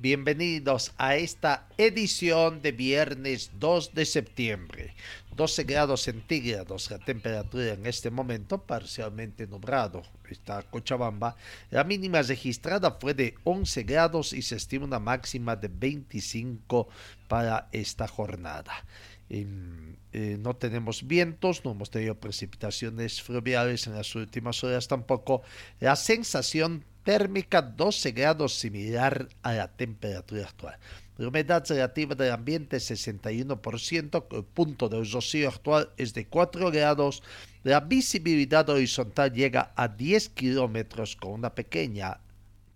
Bienvenidos a esta edición de viernes 2 de septiembre. 12 grados centígrados la temperatura en este momento, parcialmente nublado. Está Cochabamba. La mínima registrada fue de 11 grados y se estima una máxima de 25 para esta jornada. Eh, no tenemos vientos, no hemos tenido precipitaciones fluviales en las últimas horas tampoco. La sensación térmica 12 grados similar a la temperatura actual. La humedad relativa del ambiente 61%, el punto de rocío actual es de 4 grados, la visibilidad horizontal llega a 10 kilómetros con una pequeña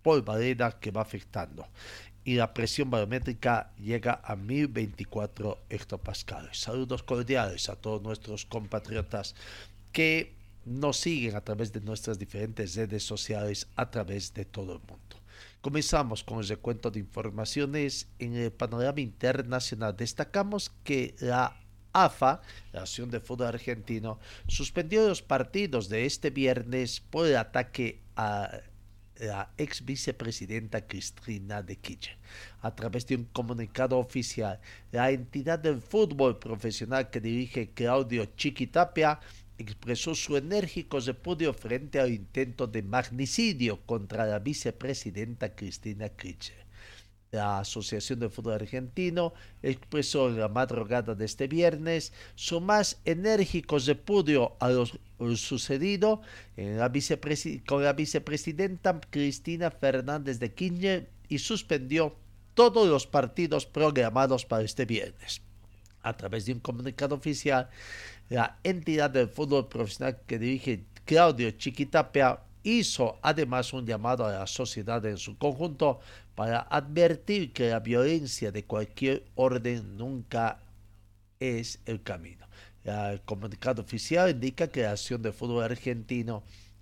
polvareda que va afectando y la presión barométrica llega a 1024 hectopascales. Saludos cordiales a todos nuestros compatriotas que nos siguen a través de nuestras diferentes redes sociales a través de todo el mundo. Comenzamos con el recuento de informaciones en el panorama internacional. Destacamos que la AFA, la Asociación de Fútbol Argentino, suspendió los partidos de este viernes por el ataque a la ex vicepresidenta Cristina de Kirchner. A través de un comunicado oficial, la entidad del fútbol profesional que dirige Claudio Chiquitapia expresó su enérgico repudio frente al intento de magnicidio contra la vicepresidenta Cristina Kirchner. La Asociación de Fútbol Argentino expresó en la madrugada de este viernes su más enérgico repudio a lo sucedido la con la vicepresidenta Cristina Fernández de Kirchner y suspendió todos los partidos programados para este viernes. A través de un comunicado oficial, la entidad del fútbol profesional que dirige Claudio Chiquitapia hizo además un llamado a la sociedad en su conjunto para advertir que la violencia de cualquier orden nunca es el camino. El comunicado oficial indica que la acción de fútbol argentino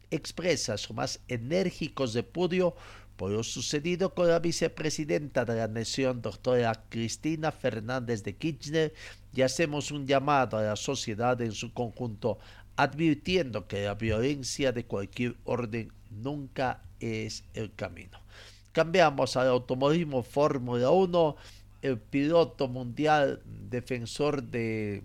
expresa su más enérgico repudio por lo sucedido con la vicepresidenta de la Nación, doctora Cristina Fernández de Kirchner, y hacemos un llamado a la sociedad en su conjunto, advirtiendo que la violencia de cualquier orden nunca es el camino. Cambiamos al automovilismo Fórmula 1, el piloto mundial defensor de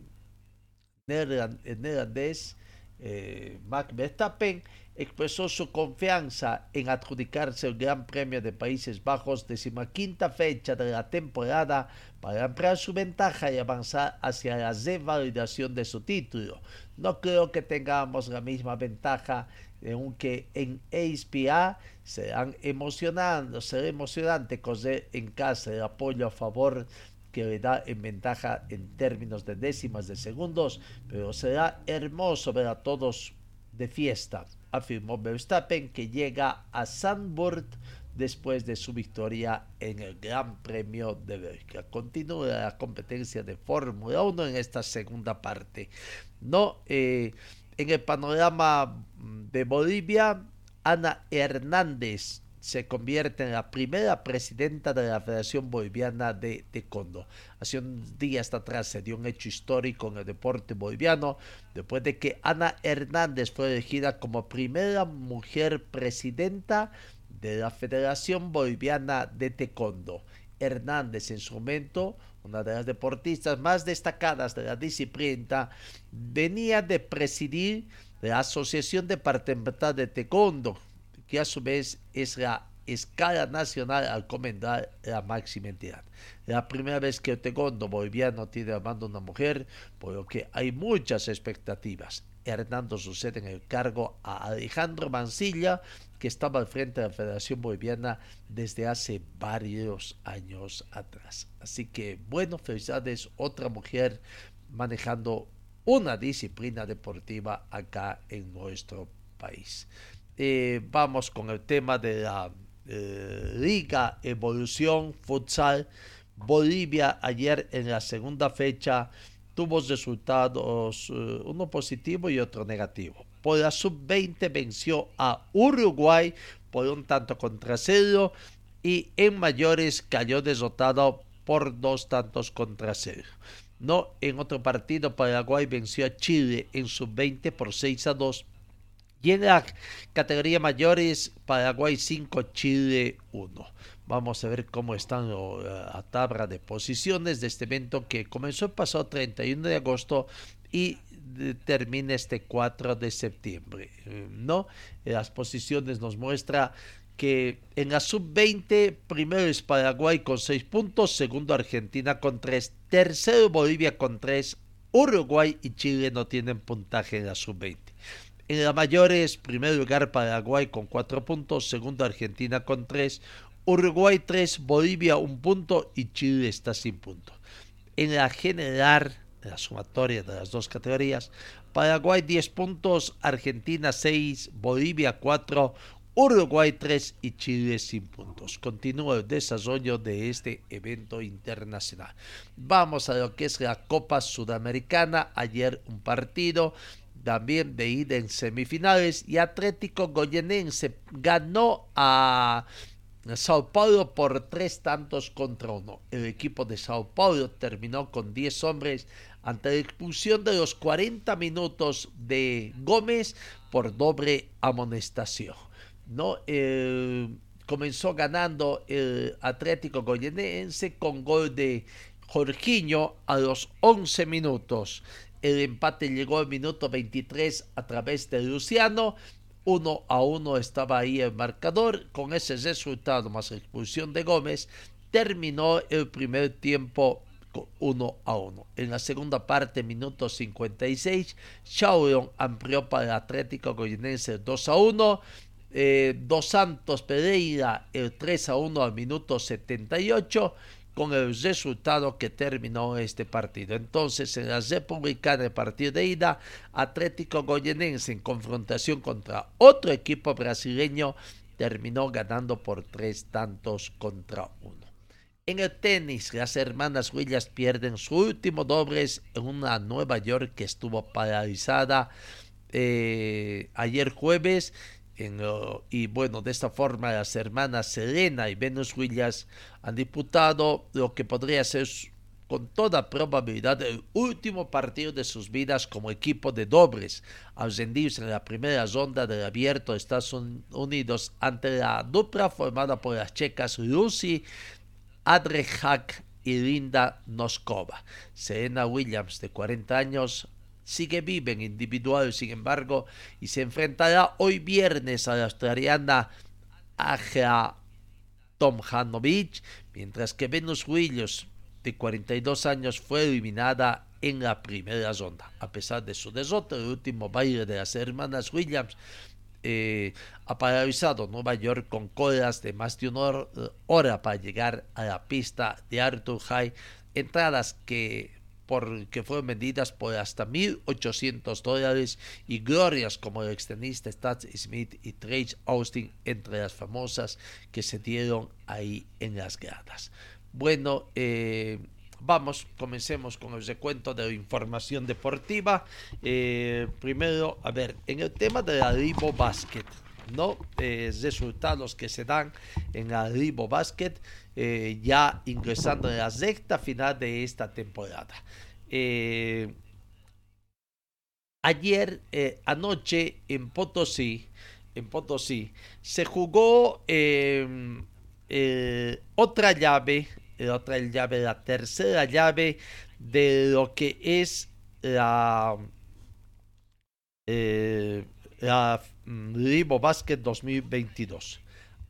neerlandés, eh, Max Verstappen, expresó su confianza en adjudicarse el Gran Premio de Países Bajos, decimaquinta fecha de la temporada, para ampliar su ventaja y avanzar hacia la revalidación de su título. No creo que tengamos la misma ventaja, aunque en ASPA serán emocionando, será emocionante correr en casa el apoyo a favor que le da en ventaja en términos de décimas de segundos, pero será hermoso ver a todos de fiesta afirmó Verstappen, que llega a Zandvoort después de su victoria en el Gran Premio de Bélgica. Continúa la competencia de Fórmula 1 en esta segunda parte. No, eh, en el panorama de Bolivia, Ana Hernández se convierte en la primera presidenta de la Federación Boliviana de Taekwondo. Hace un día hasta atrás se dio un hecho histórico en el deporte boliviano después de que Ana Hernández fue elegida como primera mujer presidenta de la Federación Boliviana de Taekwondo. Hernández en su momento, una de las deportistas más destacadas de la disciplina, venía de presidir la Asociación Departamental de Taekwondo, que a su vez es la escala nacional al comendar la máxima entidad. La primera vez que el taekwondo boliviano tiene a mando una mujer, por lo que hay muchas expectativas. Hernando sucede en el cargo a Alejandro Mancilla, que estaba al frente de la Federación Boliviana desde hace varios años atrás. Así que, bueno, felicidades, otra mujer manejando una disciplina deportiva acá en nuestro país. Eh, vamos con el tema de la eh, Liga Evolución Futsal. Bolivia ayer en la segunda fecha tuvo resultados, eh, uno positivo y otro negativo. Por la sub-20 venció a Uruguay por un tanto contra cero y en mayores cayó derrotado por dos tantos contra cero. No, en otro partido Paraguay venció a Chile en sub-20 por 6 a 2 y en la categoría mayores, Paraguay 5, Chile 1. Vamos a ver cómo están la tabla de posiciones de este evento que comenzó el pasado 31 de agosto y termina este 4 de septiembre. ¿no? Las posiciones nos muestra que en la sub-20 primero es Paraguay con 6 puntos, segundo Argentina con 3, tercero Bolivia con 3, Uruguay y Chile no tienen puntaje en la sub-20. En la mayores, primer lugar Paraguay con 4 puntos, segundo Argentina con 3, Uruguay 3, Bolivia 1 punto y Chile está sin punto. En la general, en la sumatoria de las dos categorías, Paraguay 10 puntos, Argentina 6, Bolivia 4, Uruguay 3 y Chile sin puntos. Continúa el desarrollo de este evento internacional. Vamos a lo que es la Copa Sudamericana. Ayer un partido también de ida en semifinales y Atlético Goyenense ganó a Sao Paulo por tres tantos contra uno. El equipo de Sao Paulo terminó con 10 hombres ante la expulsión de los 40 minutos de Gómez por doble amonestación. ¿no? comenzó ganando el Atlético Goyenense con gol de Jorginho a los 11 minutos. El empate llegó al minuto 23 a través de Luciano. Uno a uno estaba ahí el marcador. Con ese resultado más expulsión de Gómez, terminó el primer tiempo 1 a 1. En la segunda parte, minuto 56, Shaolong amplió para el Atlético Goyenense 2 a 1. Eh, Dos Santos Pereira el 3 a 1 al minuto 78 con el resultado que terminó este partido. Entonces, en la Republicana, el partido de ida, Atlético Goyenense en confrontación contra otro equipo brasileño terminó ganando por tres tantos contra uno. En el tenis, las hermanas Williams pierden su último dobles en una Nueva York que estuvo paralizada eh, ayer jueves y bueno, de esta forma las hermanas Serena y Venus Williams han disputado lo que podría ser con toda probabilidad el último partido de sus vidas como equipo de dobles, ascendidos en la primera ronda del abierto de Estados Unidos ante la dupla formada por las checas Lucy Adrejak y Linda Noskova. Serena Williams, de 40 años, sigue vive en individual, sin embargo, y se enfrentará hoy viernes a la australiana Aja Tomjanovic, mientras que Venus Williams, de 42 años, fue eliminada en la primera ronda. A pesar de su derrota, el último baile de las hermanas Williams eh, ha paralizado Nueva York con colas de más de una hora para llegar a la pista de Arthur High, entradas que porque fueron vendidas por hasta 1.800 dólares y glorias como el extenista Stats Smith y Trace Austin entre las famosas que se dieron ahí en las gradas. Bueno, eh, vamos, comencemos con el recuento de información deportiva. Eh, primero, a ver, en el tema de la Basket, ¿no? Eh, resultados que se dan en la Ribo Basket, eh, ya ingresando en la sexta final de esta temporada. Eh, ayer, anoche, en Potosí, en Potosí, se jugó em, otra llave, otra llave, la tercera llave de lo que es la, la Libo Basket 2022.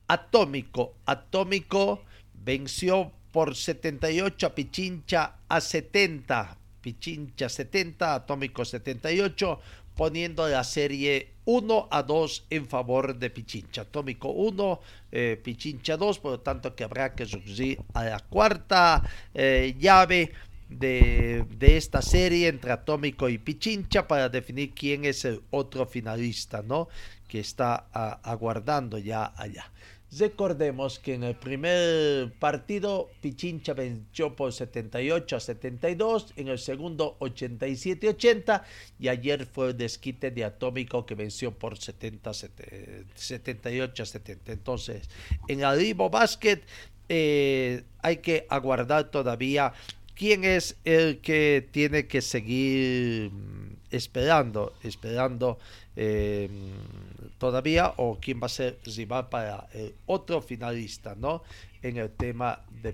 Atómico. Atómico venció por 78 a Pichincha a 70. Pichincha 70, Atómico 78, poniendo la serie 1 a 2 en favor de Pichincha. Atómico 1, eh, Pichincha 2, por lo tanto que habrá que subir a la cuarta eh, llave de, de, esta serie entre Atómico y Pichincha para definir quién es el otro finalista, ¿no? Que está aguardando ya allá. Recordemos que en el primer partido Pichincha venció por 78 a 72, en el segundo 87 a 80 y ayer fue el desquite de Atómico que venció por 70, 78 a 70. Entonces, en Arribo Basket eh, hay que aguardar todavía quién es el que tiene que seguir mm, esperando, esperando eh, todavía o quién va a ser rival para el otro finalista, ¿no? En el tema de,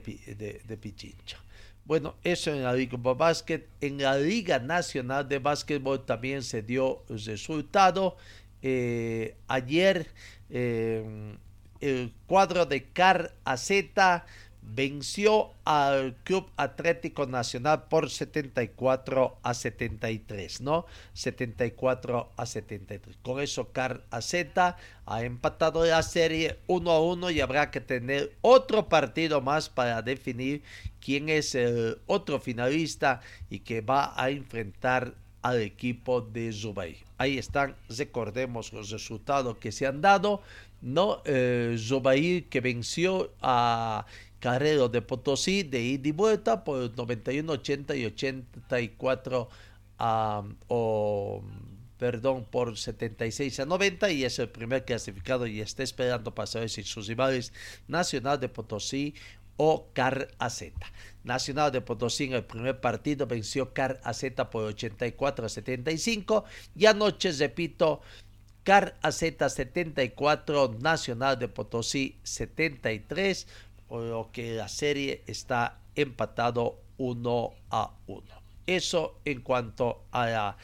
Pichincha. Bueno, eso en la Liga Básquet. En la Liga Nacional de Básquetbol también se dio resultado. Eh, ayer eh, el cuadro de Car Z venció al Club Atlético Nacional por 74 a 73, ¿no? 74 a 73. Con eso Car Z ha empatado la serie 1 a 1 y habrá que tener otro partido más para definir quién es el otro finalista y que va a enfrentar al equipo de Zubay. Ahí están, recordemos los resultados que se han dado. No, eh, Zubair que venció a Carrero de Potosí de ida y vuelta por 91, 80 y 84 o perdón, por 76 a 90 y es el primer clasificado y está esperando para saber si sus rivales Nacional de Potosí o Car AZ. Nacional de Potosí en el primer partido venció Car AZ por 84 a 75 y anoche, repito, Car AZ 74, Nacional de Potosí 73 por lo que la serie está empatado uno a uno. Eso en cuanto a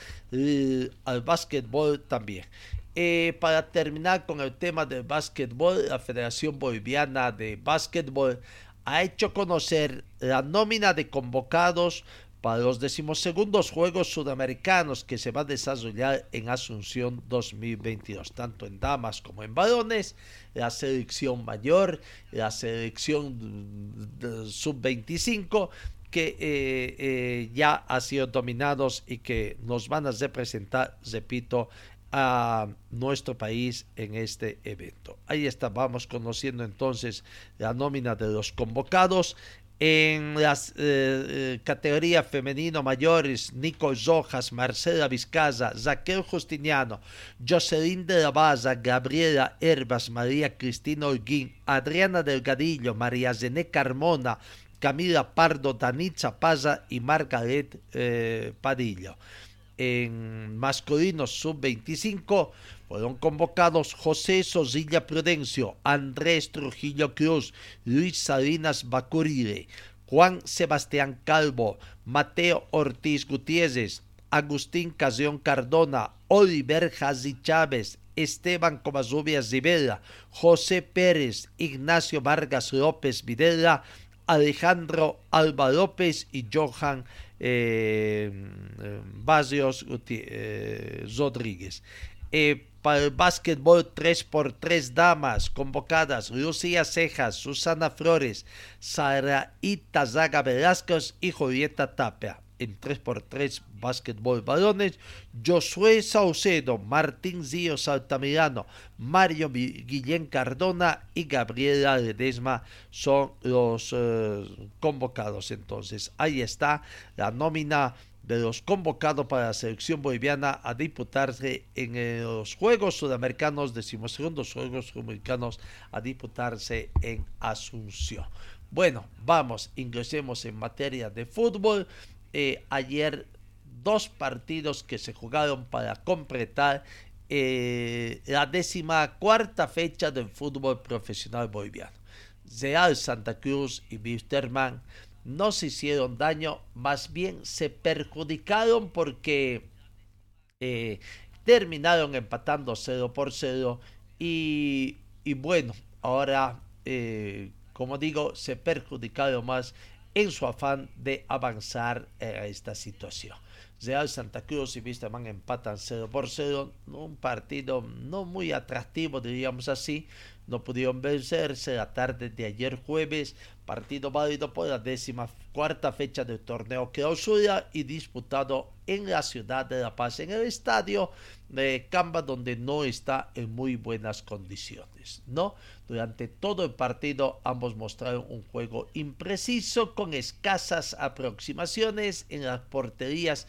al básquetbol también. Eh, para terminar con el tema del básquetbol, la Federación Boliviana de Básquetbol ha hecho conocer la nómina de convocados para los decimosegundos Juegos Sudamericanos que se va a desarrollar en Asunción 2022, tanto en damas como en varones, la selección mayor, la selección sub-25, que eh, eh, ya ha sido dominados y que nos van a representar, repito, a nuestro país en este evento. Ahí está, vamos conociendo entonces la nómina de los convocados. En las eh, eh, femenino mayores, Nico Rojas, Marcela Vizcaza, Raquel Justiniano, Jocelyn de la Baza, Gabriela Herbas, María Cristina Holguín, Adriana Delgadillo, María Zené Carmona, Camila Pardo, Danitza Paza y Margaret eh, Padillo en masculinos sub-25 fueron convocados José Sosilla Prudencio, Andrés Trujillo Cruz, Luis Salinas Bacurire, Juan Sebastián Calvo, Mateo Ortiz Gutiérrez, Agustín Casión Cardona, Oliver Jazi Chávez, Esteban Comazubias Rivera, José Pérez, Ignacio Vargas López Videla, Alejandro Alba López y Johan eh, eh, Rodríguez. Eh, para el básquetbol 3x3 damas convocadas Lucía Cejas, Susana Flores, Saraita Zaga Velázquez y Julieta Tapia en 3x3 básquetbol balones, Josué Saucedo, Martín Zío Saltamirano, Mario Guillén Cardona y Gabriela Ledesma son los eh, convocados. Entonces, ahí está la nómina de los convocados para la selección boliviana a disputarse en los Juegos Sudamericanos, decimosegundos Juegos Sudamericanos a disputarse en Asunción. Bueno, vamos, ingresemos en materia de fútbol. Eh, ayer dos partidos que se jugaron para completar eh, la décima cuarta fecha del fútbol profesional boliviano. Real Santa Cruz y Wisterman no se hicieron daño, más bien se perjudicaron porque eh, terminaron empatando 0 por 0 y, bueno, ahora, como digo, se perjudicaron más en su afán de avanzar a esta situación. Real Santa Cruz y Wisterman empatan 0 por 0, un partido no muy atractivo, diríamos así, no pudieron vencerse la tarde de ayer jueves, partido válido por la décima cuarta fecha del torneo clausura y disputado en la ciudad de La Paz, en el estadio de Camba, donde no está en muy buenas condiciones. ¿no? Durante todo el partido ambos mostraron un juego impreciso con escasas aproximaciones en las porterías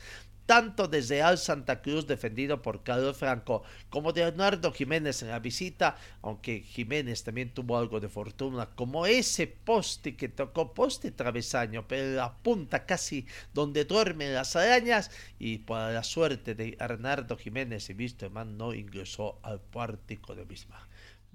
tanto desde Al Santa Cruz defendido por Carlos Franco como de Leonardo Jiménez en la visita, aunque Jiménez también tuvo algo de fortuna, como ese poste que tocó poste travesaño, pero la punta casi donde duermen las arañas y por la suerte de Hernando Jiménez y Wisterman no ingresó al pórtico de Bismarck.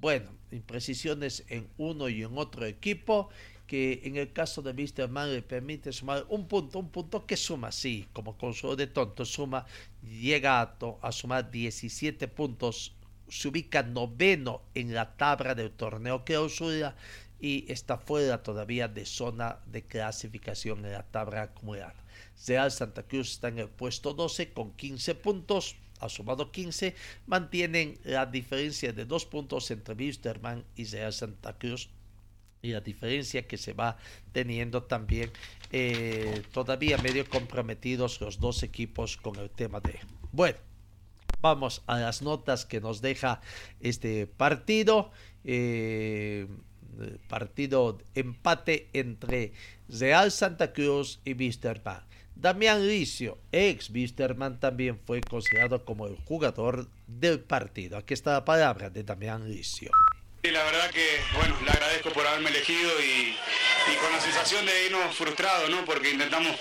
Bueno, imprecisiones en uno y en otro equipo que en el caso de Mr. Man le permite sumar un punto, un punto que suma, sí, como consuelo de tonto, suma, llega a, sumar 17 puntos, se ubica noveno en la tabla del torneo clausura y está fuera todavía de zona de clasificación en la tabla acumulada. Real Santa Cruz está en el puesto 12 con 15 puntos, ha sumado 15, mantienen la diferencia de dos puntos entre Wisterman y Real Santa Cruz y la diferencia que se va teniendo también eh, todavía medio comprometidos los dos equipos con el tema de bueno vamos a las notas que nos deja este partido eh, partido empate entre Real Santa Cruz y Wisterman Damián Licio, ex Wisterman, también fue considerado como el jugador del partido. Aquí está la palabra de Damián Licio. Y la verdad que, bueno, le agradezco por haberme elegido y, con la sensación de irnos frustrados, ¿no? Porque intentamos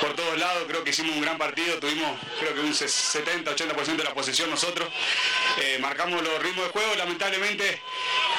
por todos lados, creo que hicimos un gran partido, tuvimos creo que un 70-80% de la posesión nosotros, eh, marcamos los ritmos de juego, lamentablemente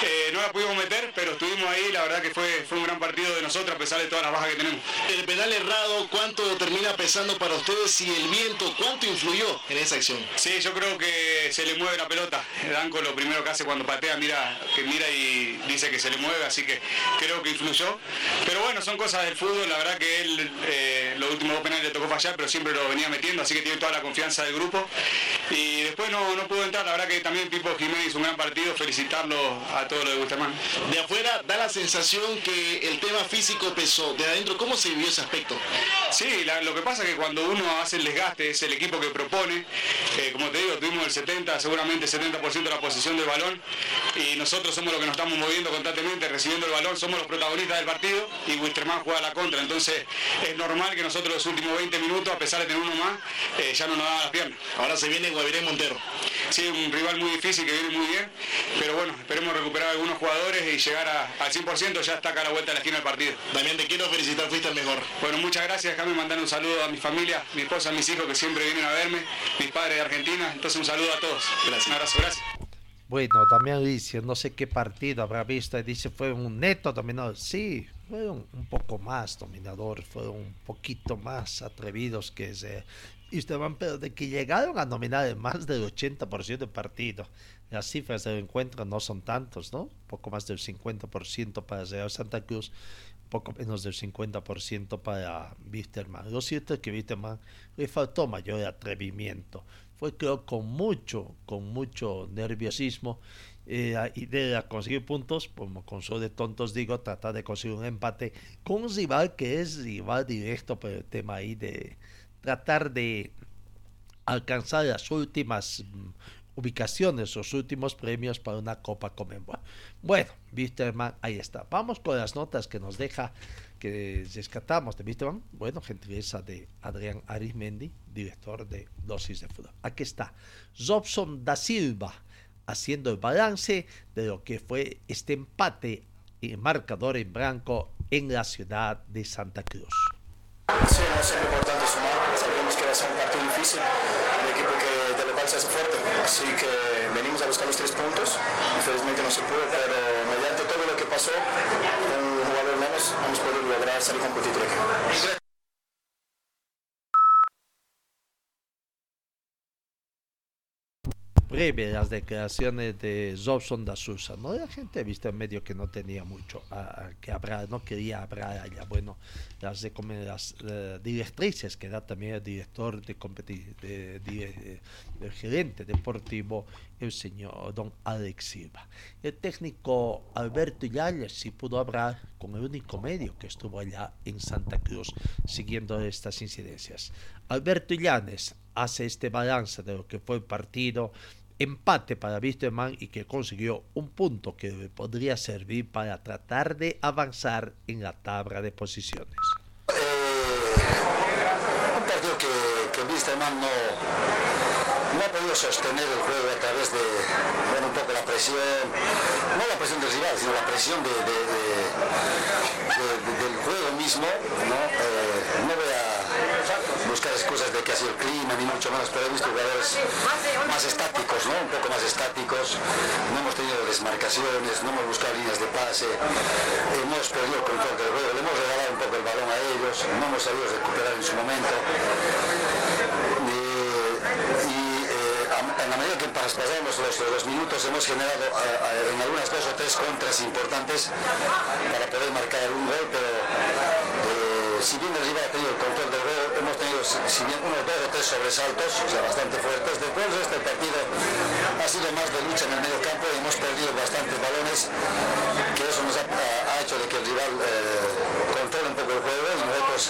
eh, no la pudimos meter, pero estuvimos ahí, la verdad que fue, fue un gran partido de nosotros a pesar de todas las bajas que tenemos. El penal errado, ¿cuánto termina pesando para ustedes y el viento, cuánto influyó en esa acción? Sí, yo creo que se le mueve la pelota, Danco lo primero que hace cuando patea, mira que mira y dice que se le mueve, así que creo que influyó. Pero bueno, son cosas del fútbol, la verdad que él eh, los últimos dos penales le tocó fallar, pero siempre lo venía metiendo, así que tiene toda la confianza del grupo. Y después no, no pudo entrar, la verdad que también Pipo Jiménez hizo un gran partido, felicitarlo a todos los de Bustamán. De afuera da la sensación que el tema físico pesó, de adentro, ¿cómo se vivió ese aspecto? Sí, lo que pasa es que cuando uno hace el desgaste, es el equipo que propone, eh, como te digo, tuvimos el 70, seguramente 70% de la posición del balón y nosotros somos los que nos estamos moviendo constantemente, recibiendo el balón, somos los protagonistas del partido y Wisterman juega a la contra. Entonces es normal que nosotros los últimos 20 minutos, a pesar de tener uno más, eh, ya no nos daban las piernas. Ahora se viene Guaviré Montero. Sí, un rival muy difícil que viene muy bien, pero bueno, esperemos recuperar algunos jugadores y llegar al 100%, ya está acá a la vuelta de la esquina del partido. También te quiero felicitar, fuiste el mejor. Bueno, muchas gracias, déjame mandar un saludo a mi familia, mi esposa, mis hijos que siempre vienen a verme, mis padres de Argentina, entonces un saludo a todos. Gracias. Un abrazo, gracias. Bueno, también dice, no sé qué partido habrá visto, dice, fue un neto dominador. Sí, fueron un poco más dominador, fueron un poquito más atrevidos que ese. Y van, pero de que llegaron a dominar más del 80% del partido. Las cifras del encuentro no son tantos, ¿no? Poco más del 50% para Santa Cruz, poco menos del 50% para Wisterman. Lo cierto es que Wisterman le faltó mayor atrevimiento fue creo con mucho, con mucho nerviosismo eh, la idea de conseguir puntos, como con solo de tontos digo, tratar de conseguir un empate con un rival que es rival directo por el tema ahí de tratar de alcanzar las últimas mm, ubicaciones, los últimos premios para una Copa Comenbol. Bueno, Wisterman, ahí está. Vamos con las notas que nos deja que rescatamos de Wisterman. Bueno, gentileza de Adrián Arismendi, director de Dosis de Fútbol. Aquí está Robson da Silva haciendo el balance de lo que fue este empate en marcador en blanco en la ciudad de Santa Cruz. Sí, no es importante sumar, sabemos que va a ser un partido difícil, un equipo que de local se hace fuerte, así que venimos a buscar los tres puntos, infelizmente no se pudo, pero mediante todo lo que pasó, un jugador menos, hemos podido lograr salir con título. Breve las declaraciones de Robson da Sousa, ¿no? La gente ha visto en medio que no tenía mucho a, que hablar, no quería hablar allá. Bueno, las, las uh, directrices que da también el director de, de, de, de gerente deportivo, el señor don Alex Silva. El técnico Alberto Yáñez sí pudo hablar con el único medio que estuvo allá en Santa Cruz siguiendo estas incidencias. Alberto Illanes hace este balance de lo que fue el partido, empate para Wisterman y que consiguió un punto que podría servir para tratar de avanzar en la tabla de posiciones. Un partido que, que Wisterman no, no ha podido sostener el juego a través de un poco la presión, no la presión del rival, sino la presión de, de, del juego mismo. No, eh, buscar excusas de que ha sido el clima, ni mucho menos, pero he visto jugadores más estáticos, ¿no? un poco más estáticos, no hemos tenido desmarcaciones, no hemos buscado líneas de pase, hemos perdido el control del juego, le hemos regalado un poco el balón a ellos, no hemos sabido recuperar en su momento. y eh, en la medida que pasamos los, minutos hemos generado eh, en algunas dos o tres contras importantes para poder marcar algún gol, pero eh, si bien el rival ha tenido el control del si bien unos dos o tres sobresaltos, o sea, bastante fuertes. Después de este partido ha sido más de lucha en el medio campo y hemos perdido bastantes balones, que eso nos ha, hecho de que el rival eh, controle un poco el juego y nosotros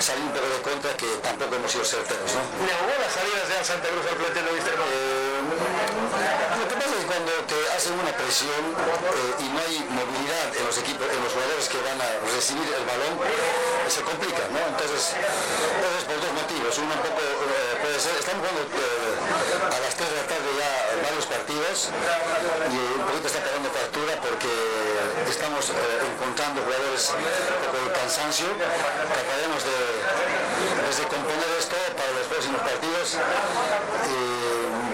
salir un poco de contra que tampoco hemos sido certeros. ¿no? ¿Le jugó las salidas de Santa Cruz al plantel de Wisterman? Eh, lo que pasa es que hacen una presión eh, y no hay movilidad en los equipos, en los jugadores que van a recibir el balón, se complica, ¿no? Entonces, eso es por dos motivos. Uno un poco eh, puede ser, estamos jugando eh, a las 3 de la tarde ya varios partidos y un poquito está pagando factura porque estamos encontrando jugadores de cansancio. Trataremos de, de componer esto para los próximos partidos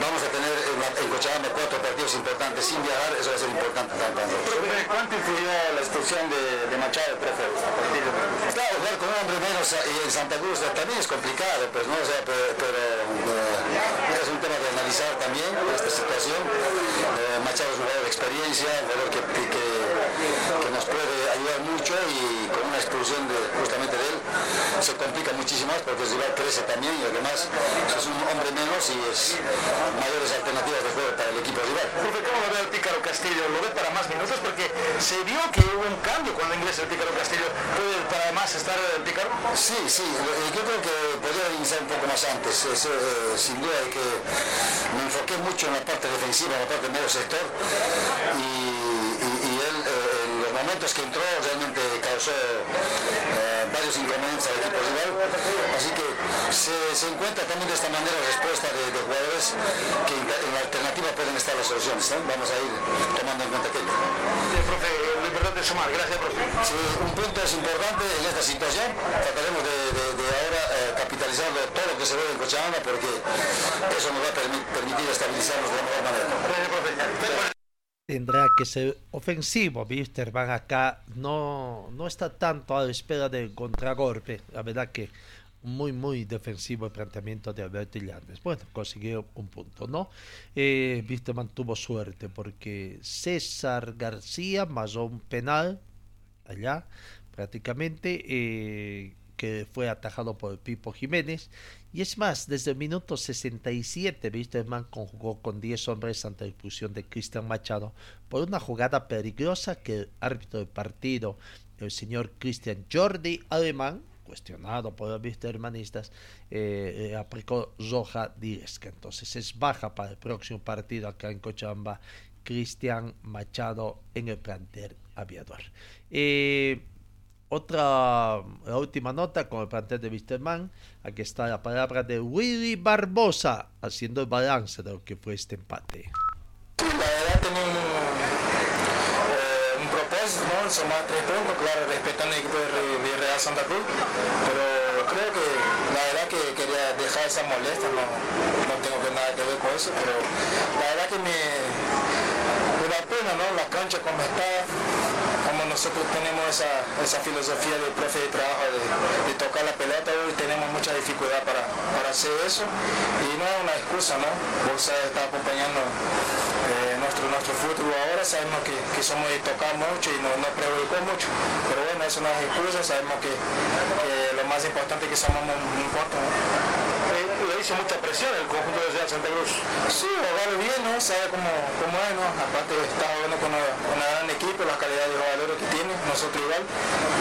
vamos a tener en, la, en Cochabamba cuatro partidos importantes sin viajar, eso va a ser importante también. ¿Cuánto influyó la expulsión de, de Machado, profe, de... Claro, jugar con un hombre menos y en Santa Cruz también es complicado, pues no, o sea, pero, pero eh, es un tema de analizar también esta situación. Eh, Machado es un jugador de experiencia, un jugador que, que, que, nos puede ayudar mucho y con una expulsión de, justamente de él se complica muchísimo más porque el rival crece también y además es un hombre menos y es mayores alternativas de juego para el equipo rival. Profe, ¿cómo lo ve el Pícaro Castillo? ¿Lo ve para más minutos? Porque se vio que hubo un cambio cuando ingresa el Pícaro Castillo. ¿Puede para más estar el Pícaro? Sí, sí, yo creo que podría iniciar un poco más antes. Es, eh, sin duda de que me enfoqué mucho en la parte defensiva, en la parte de medio sector y, y, y él eh, en los momentos que entró realmente causó eh, varios inconvenientes al equipo rival. Así que se, se, encuentra también de esta manera respuesta de, de jugadores que en, la alternativa pueden estar las soluciones. ¿no? Vamos a ir tomando en cuenta aquello. Sí, profe, lo importante es sumar. Gracias, profe. Sí, un punto es importante en esta situación. Trataremos de, de, de ahora eh, capitalizarlo todo lo que se ve en Cochabamba porque eso nos va a permi permitir estabilizarnos de la mejor manera. Gracias, profe. Tendrá que ser ofensivo, Wisterman acá no, no está tanto a la espera del contragolpe. La verdad que muy, muy defensivo el planteamiento de Alberto Illanes. Bueno, consiguió un punto, ¿no? Eh, Wisterman tuvo suerte porque César García masó un penal allá, prácticamente, eh, que fue atajado por Pipo Jiménez. Y es más, desde el minuto 67, Wisterman conjugó con 10 hombres ante la expulsión de Cristian Machado por una jugada peligrosa que el árbitro del partido, el señor Cristian Jordi Alemán, cuestionado por los wistermanistas, eh, eh, aplicó roja directa. Entonces es baja para el próximo partido acá en Cochabamba, Cristian Machado en el plantel aviador. Eh, otra, la última nota con el plantel de Wisterman. Aquí está la palabra de Willy Barbosa haciendo el balance de lo que fue este empate. La verdad tenemos eh, un propósito, ¿no? Sumar tres puntos, claro, respetando el equipo de, de Real Santa Cruz, pero creo que la verdad que quería dejar esa molestia, no, no tengo que nada que ver con eso, pero la verdad que me, buena, ¿no? La cancha como está, como nosotros tenemos esa, esa filosofía de profe de trabajo de, tocar la pelota, hoy tenemos mucha dificultad para, para, hacer eso y no es una excusa, ¿no? Bolsa está acompañando eh, nuestro, nuestro fútbol ahora, sabemos que, que somos de tocar mucho y no, no mucho, pero bueno, eso no es excusa, sabemos que, lo más importante es que somos un le hizo mucha presión el conjunto de Real Santa Cruz. Sí, jugar bien, ¿no? Sabe cómo, cómo es, ¿no? Aparte está jugando con una, una, gran equipo, la calidad de jugadores que tiene, nosotros igual.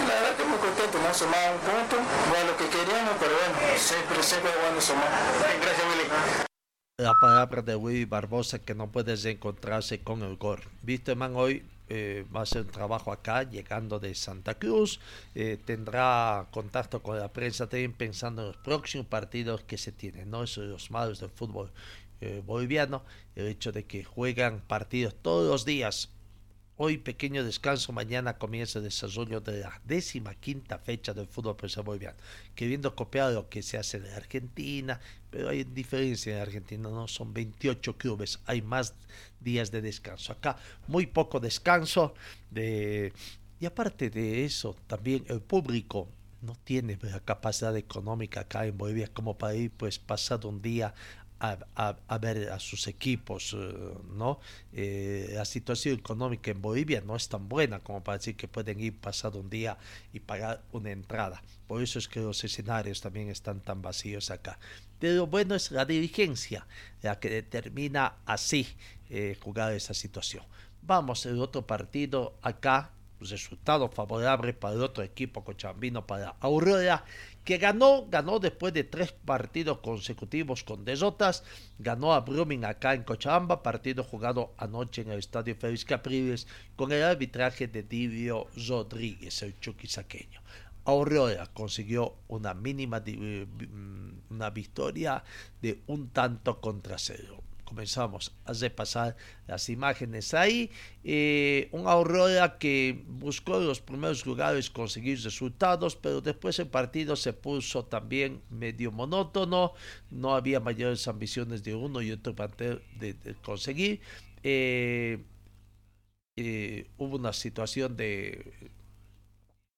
La verdad que muy contento, ¿no? Sumar un punto, bueno, lo que queríamos, pero bueno, siempre, siempre es bueno sumar. Gracias, Willy la palabra de Willy Barbosa que no puedes encontrarse con el gol. Viste, man, hoy eh, va a hacer un trabajo acá, llegando de Santa Cruz, eh, tendrá contacto con la prensa también pensando en los próximos partidos que se tienen, ¿no? Eso de los malos del fútbol eh, boliviano, el hecho de que juegan partidos todos los días Hoy pequeño descanso, mañana comienza el desarrollo de la décima quinta fecha del fútbol profesional boliviano, queriendo copiar lo que se hace en Argentina, pero hay diferencia en Argentina, no son 28 clubes, hay más días de descanso. Acá muy poco descanso de y aparte de eso, también el público no tiene la capacidad económica acá en Bolivia como para ir pues pasado un día a, ver a sus equipos, eh, ¿no? Eh, la situación económica en Bolivia no es tan buena como para decir que pueden ir pasado un día y pagar una entrada. Por eso es que los escenarios también están tan vacíos acá. Pero bueno, es la dirigencia la que determina así eh, jugar esa situación. Vamos, el otro partido acá, resultado favorable para el otro equipo cochambino, para Aurora, que ganó, ganó después de tres partidos consecutivos con derrotas, ganó a Brumming acá en Cochabamba, partido jugado anoche en el Estadio Félix Capriles con el arbitraje de Divio Rodríguez, el chuquisaqueño. Aurora consiguió una mínima eh, una victoria de un tanto contra cero comenzamos a repasar las imágenes ahí. Eh, un Aurora que buscó los primeros lugares conseguir resultados, pero después el partido se puso también medio monótono. No había mayores ambiciones de uno y otro plantel de, conseguir. Eh, eh, hubo una situación de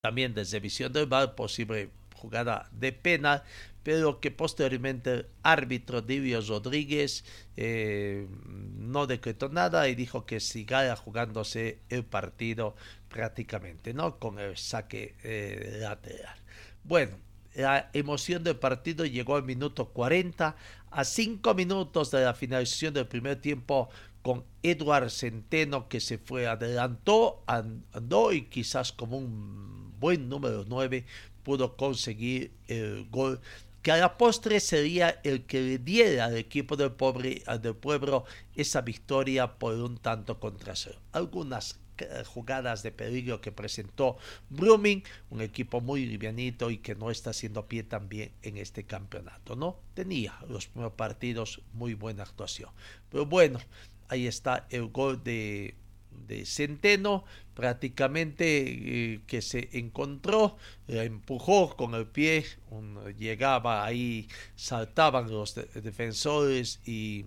también desde visión del bar posible jugada de pena pero que posteriormente el árbitro Divio Rodríguez eh, no decretó nada y dijo que siga jugándose el partido prácticamente, ¿no? Con el saque eh, lateral. Bueno, la emoción del partido llegó al minuto 40, a 5 minutos de la finalización del primer tiempo con Eduard Centeno que se fue, adelantó, andó y quizás como un buen número 9 pudo conseguir el gol que a la postre sería el que le diera al equipo del, pobre, del pueblo esa victoria por un tanto contra cero. Algunas eh, jugadas de peligro que presentó Brumming, un equipo muy livianito y que no está haciendo pie también en este campeonato, ¿no? Tenía los primeros partidos muy buena actuación. Pero bueno, ahí está el gol de de Centeno, prácticamente eh, que se encontró, empujó con el pie, llegaba ahí, saltaban los defensores y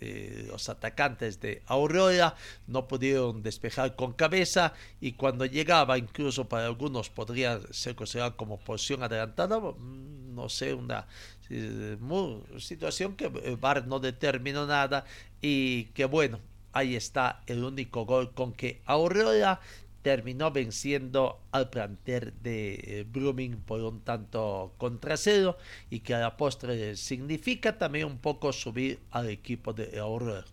eh, los atacantes de Aurora no pudieron despejar con cabeza y cuando llegaba incluso para algunos podría ser considerado como posición adelantada mm, no sé una eh, situación que el no determinó nada y que bueno ahí está el único gol con que Aurora terminó venciendo al planter de eh, Blooming por un tanto contra cero y que a la postre significa también un poco subir al equipo de Aurora.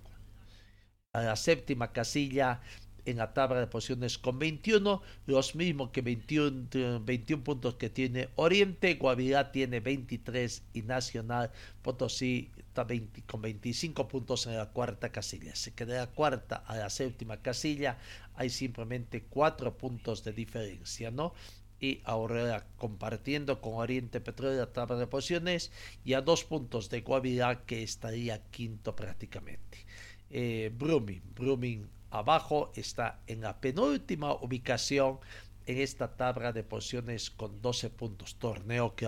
A la séptima casilla en la tabla de posiciones con 21, los mismos que 21, 21 puntos que tiene Oriente, Guavirá tiene 23 y Nacional Potosí está 20, con 25 puntos en la cuarta casilla. Se queda la cuarta a la séptima casilla, hay simplemente 4 puntos de diferencia, ¿no? y ahora compartiendo con Oriente Petróleo la tabla de posiciones y a dos puntos de Guavirá que estaría quinto prácticamente. Eh, Brumming, abajo está en la penúltima ubicación en esta tabla de posiciones con 12 puntos. Torneo que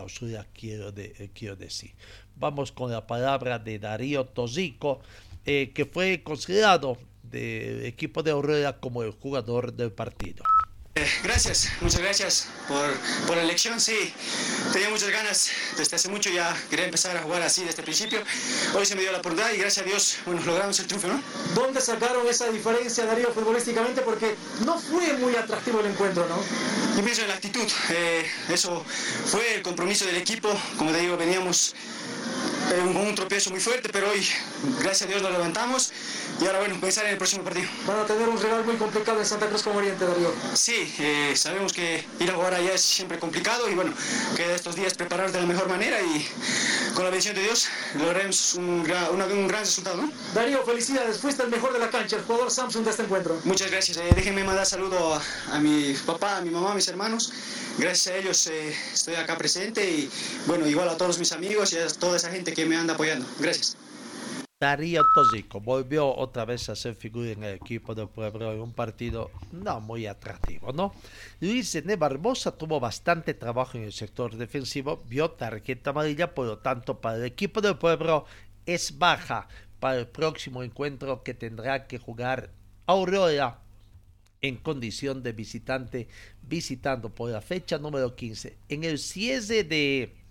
quiero, de, eh, quiero decir. Vamos con la palabra de Darío Tosico, eh, que fue considerado del equipo de Aurora como el jugador del partido. Eh, gracias, muchas gracias por, por, la elección. Sí, tenía muchas ganas desde hace mucho, ya quería empezar a jugar así desde el principio. Hoy se me dio la oportunidad y gracias a Dios, bueno, logramos el triunfo, ¿no? ¿Dónde sacaron esa diferencia, Darío, futbolísticamente? Porque no fue muy atractivo el encuentro, ¿no? Yo pienso en la actitud. Eh, eso fue el compromiso del equipo. Como te digo, veníamos con un tropiezo muy fuerte, pero hoy, gracias a Dios, lo levantamos y ahora, bueno, pensar en el próximo partido. Van a tener un rival muy complicado en Santa Cruz como Oriente, Darío. Sí, eh, sabemos que ir a jugar allá es siempre complicado y bueno, queda estos días preparar de la mejor manera y con la bendición de Dios lograremos un, gran, un gran resultado. ¿no? Darío, felicidades, fuiste el mejor de la cancha, el jugador Samsung de este encuentro. Muchas gracias, eh, déjenme mandar saludo a, a, mi papá, a mi mamá, a mis hermanos. Gracias a ellos eh, estoy acá presente y bueno, igual a todos mis amigos y a toda esa gente que me anda apoyando. Gracias. Darío Tosico volvió otra vez a ser figura en el equipo del pueblo en un partido no muy atractivo, ¿no? Luis N. Barbosa tuvo bastante trabajo en el sector defensivo, vio tarjeta amarilla, por lo tanto para el equipo del pueblo es baja para el próximo encuentro que tendrá que jugar Aurora en condición de visitante, visitando por la fecha número 15. En el cierre de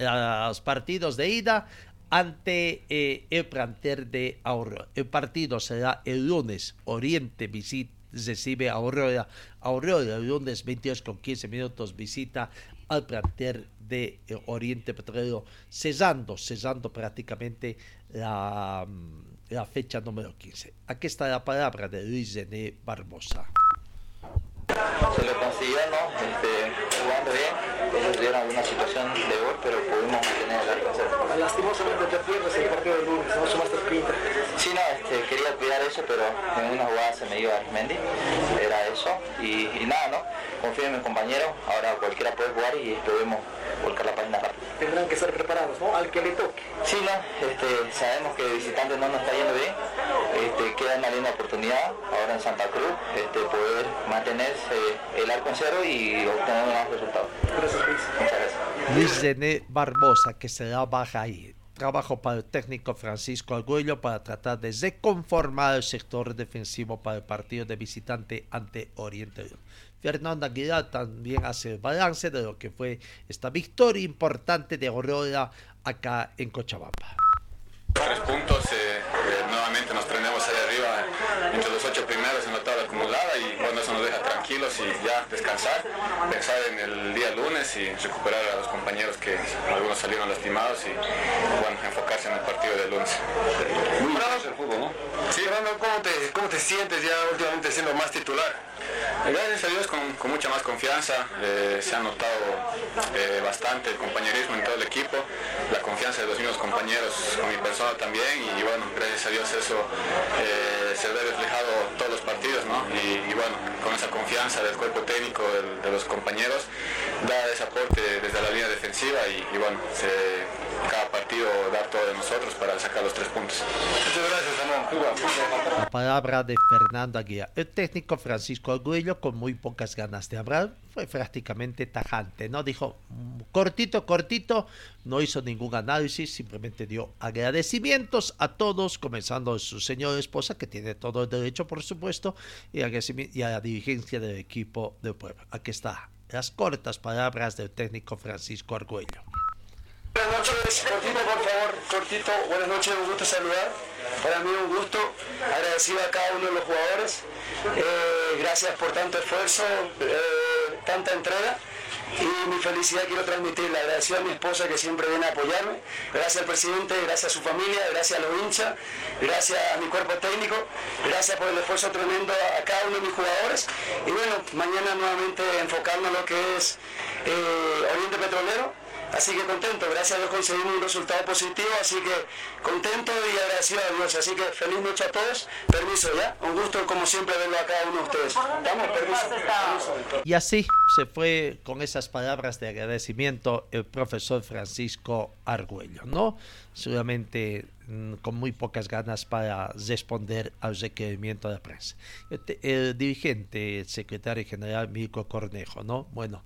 los partidos de ida, ante eh, el planter de Aurora. El partido será el lunes. Oriente visita, recibe a Aurora. Aurora el lunes 22 con 15 minutos visita al planter de eh, Oriente Petrolero, cesando, cesando prácticamente la, mm, la, fecha número 15. Aquí está la palabra de Luis René Barbosa. Se lo consiguió, ¿no? Este, jugando bien. Ellos tuvieron alguna situación de gol, pero pudimos mantener el arco Lastimosamente te pierdes el partido de lunes, no sumaste pinta. Sí, no, este, quería cuidar eso, pero en una jugada se me iba Armendi. Era eso. Y, y nada, ¿no? Confío en mi compañero. Ahora cualquiera puede jugar y podemos volcar la página rápido. Tendrán que ser preparados, ¿no? Al que le toque. Sí, no, este, sabemos que de visitante no nos está yendo bien. Este, queda una linda oportunidad ahora en Santa Cruz este, poder mantenerse el arco en cero y obtener un más resultado. Gracias, Luis. Muchas gracias. Luis René Barbosa, que se da baja ahí. Trabajo para el técnico Francisco Arguello para tratar de reconformar el sector defensivo para el partido de visitante ante Oriente. Fernando Aguilar también hace balance de lo que fue esta victoria importante de Aurora acá en Cochabamba. Tres puntos, eh, eh, nuevamente nos prendemos ahí arriba entre los ocho primeros en la tabla acumulada y bueno, eso nos deja tranquilos y ya descansar, pensar en el día lunes y recuperar a los compañeros que algunos salieron lastimados y bueno, enfocarse en el partido del lunes. Muy bravo el fútbol, ¿no? Sí, Fernando, ¿cómo te, ¿cómo te sientes ya últimamente siendo más titular? Gracias a Dios con, con mucha más confianza, eh, se ha notado eh, bastante el compañerismo en todo el equipo, la confianza de los mismos compañeros con mi persona también y, y bueno, gracias a Dios eso eh, se ve reflejado todos los partidos ¿no? y, y, bueno, con esa confianza del cuerpo técnico de los compañeros da ese aporte desde la línea defensiva y bueno, se, cada partido dar todo de nosotros para sacar los tres puntos. Muchas gracias, Ramón. La palabra de Fernando Aguirre. El técnico Francisco Arguello, con muy pocas ganas de hablar, fue prácticamente tajante, ¿no? Dijo cortito, cortito, no hizo ningún análisis, simplemente dio agradecimientos a todos, comenzando de su señora esposa, que tiene todo el derecho, por supuesto, y, y a la dirigencia del equipo del pueblo. Aquí está, las cortas palabras del técnico Francisco Arguello. Buenas noches, cortito por favor, cortito, buenas noches, un gusto saludar. Para mí un gusto, agradecido a cada uno de los jugadores. Eh, gracias por tanto esfuerzo, eh, tanta entrega. Y mi felicidad quiero transmitirla, agradecido a mi esposa que siempre viene a apoyarme, gracias al presidente, gracias a su familia, gracias a los hinchas, gracias a mi cuerpo técnico, gracias por el esfuerzo tremendo a cada uno de mis jugadores. Y bueno, mañana nuevamente enfocarnos en lo que es eh, Oriente Petrolero, Así que contento, gracias a Dios conseguimos un resultado positivo, así que contento y agradecido a Dios. Así que feliz noche a todos. Permiso, ¿ya? Un gusto como siempre verlo a cada uno de ustedes. Vamos, permiso. permiso. Y así se fue con esas palabras de agradecimiento el profesor Francisco Argüello, ¿no? Seguramente mmm, con muy pocas ganas para responder al requerimiento de la prensa. El, el dirigente, el secretario general Mirko Cornejo, ¿no? Bueno.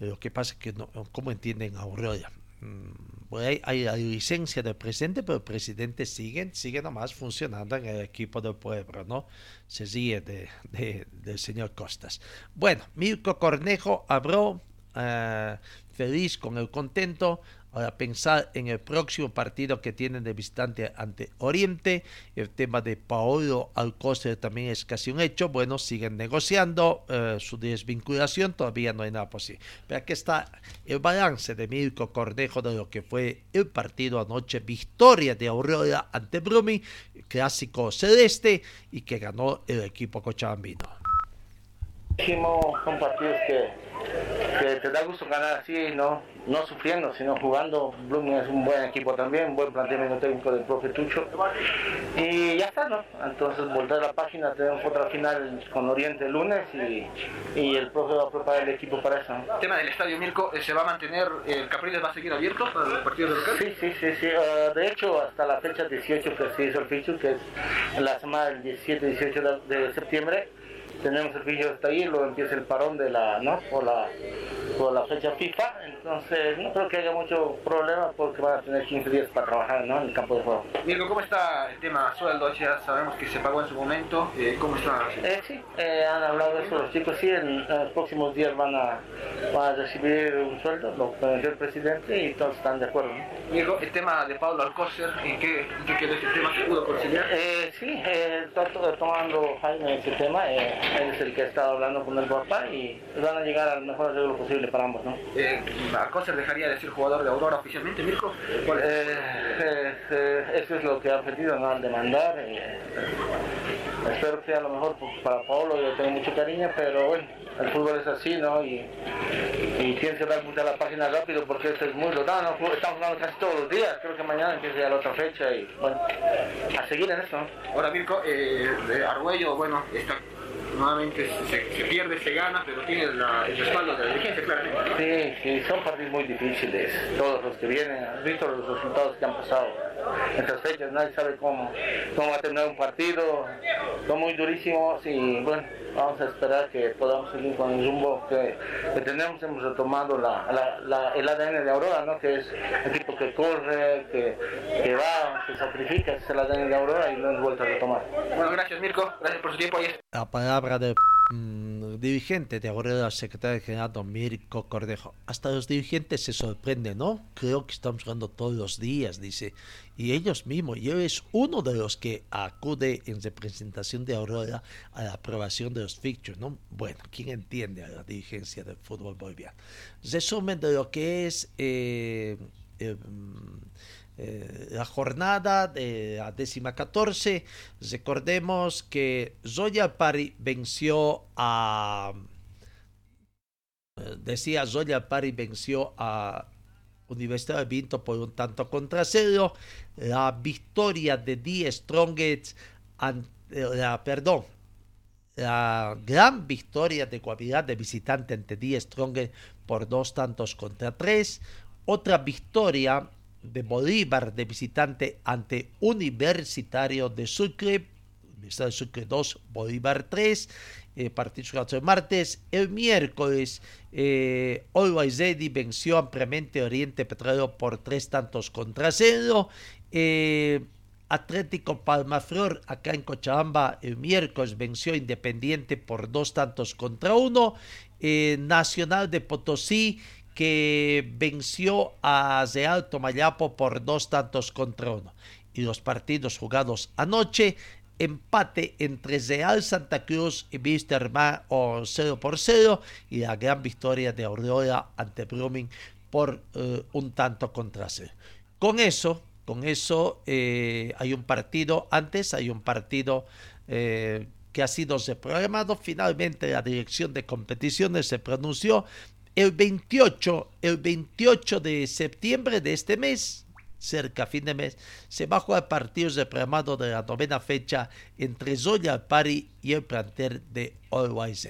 Lo que pasa es que no, ¿cómo entienden Aurora? mm, hay, hay, la licencia del presidente, pero el presidente sigue, sigue nomás funcionando en el equipo del pueblo, ¿no? Se sigue de, del señor Costas. Bueno, Mirko Cornejo habló eh, feliz con el contento Ahora pensar en el próximo partido que tienen de visitante ante Oriente. El tema de Paolo Alcócer también es casi un hecho. Bueno, siguen negociando eh, su desvinculación. Todavía no hay nada posible. Pero aquí está el balance de Mirko Cornejo de lo que fue el partido anoche. Victoria de Aurora ante Brumi, clásico celeste y que ganó el equipo cochabambino. Son partidos que, que te da gusto ganar así, ¿no? no sufriendo, sino jugando. Blooming es un buen equipo también, un buen planteamiento técnico del profe Tucho. Y ya está, ¿no? Entonces, volver a la página, tenemos otra final con Oriente el lunes y, y el profe va a preparar el equipo para eso. El tema del estadio Mirko, ¿se va a mantener, el Capriles va a seguir abierto para los partidos de local? Sí, sí, sí. sí. Uh, de hecho, hasta la fecha 18 que se hizo el fichu, que es la semana del 17-18 de, de septiembre tenemos el fijo hasta ahí, luego empieza el parón de la, ¿no? Por la, por la fecha FIFA, entonces no creo que haya mucho problema porque van a tener 15 días para trabajar, ¿no? En el campo de juego. Mirko, ¿cómo está el tema sueldo? Ya sabemos que se pagó en su momento, eh, ¿cómo está? Eh, sí, eh, han hablado de eso los chicos, sí, en, los próximos días van a, van a recibir un sueldo, lo prometió el presidente y todos están de acuerdo. ¿no? Mirko, el tema de Pablo Alcócer, ¿en qué, qué quedó ese tema? ¿Se pudo conciliar? Eh, sí, está tomando Jaime ese tema. Eh, él es el que ha estado hablando con el papá y van a llegar al mejor arreglo posible para ambos, ¿no? Eh, ¿Alcócer dejaría de ser jugador de Aurora oficialmente, Mirko? Eh, eh, eso es lo que ha pedido, ¿no? Al demandar. Eh, espero que sea lo mejor para Paolo, yo tengo mucho cariño, pero bueno, el fútbol es así, ¿no? Y, y tienes que dar mucha la página rápido porque esto es muy lotado, estamos jugando casi todos los días, creo que mañana empieza ya la otra fecha y bueno, a seguir en eso, ¿no? Ahora Mirko, eh, Arguello, bueno, está nuevamente se, se, pierde, se gana, pero tiene el respaldo de la dirigencia, claramente. Sí, sí, son partidos muy difíciles, todos los que vienen, has visto los resultados que han pasado en estas fechas, nadie sabe cómo, cómo va a terminar un partido, son muy durísimos y bueno, vamos a esperar que podamos seguir con el rumbo que, que tenemos, hemos retomado la, la, la, el ADN de Aurora, ¿no? que es el tipo que corre, que, que va, se sacrifica, es el ADN de Aurora y lo hemos vuelto a retomar. Bueno, gracias Mirko, gracias por su tiempo. La palabra del mmm, dirigente de Aurora, secretario general don Mirko Cordejo. Hasta los dirigentes se sorprenden, ¿no? Creo que estamos jugando todos los días, dice. Y ellos mismos, y él es uno de los que acude en representación de Aurora a la aprobación de los fixtures, ¿no? Bueno, ¿quién entiende a la dirigencia del fútbol boliviano? Resumen de lo que es eh, eh, eh, la jornada de la décima catorce. Recordemos que Zoya Pari venció a. Decía Zoya Pari venció a Universidad de Vinto por un tanto contra cero. La victoria de Die Strongest, la, perdón, la gran victoria de Guavirá de visitante ante Die Strongest por dos tantos contra tres. Otra victoria de Bolívar de visitante ante Universitario de Sucre, Universidad de Sucre 2, Bolívar 3, eh, partido el martes. El miércoles, eh, Always Ready venció ampliamente Oriente Petróleo por tres tantos contra cero. Eh, Atlético Palmaflor, acá en Cochabamba, el miércoles venció Independiente por dos tantos contra uno. Eh, Nacional de Potosí que venció a Real Tomayapo por dos tantos contra uno. Y los partidos jugados anoche, empate entre Real Santa Cruz y Wisterman o 0 por 0 y la gran victoria de Aurora ante Blooming por uh, un tanto contra cero. Con eso, con eso eh, hay un partido, antes hay un partido eh, que ha sido reprogramado. Finalmente la dirección de competiciones se pronunció el 28, el 28 de septiembre de este mes, cerca fin de mes, se va a jugar partidos de programado de la novena fecha entre Zoya Pari y el planter de Always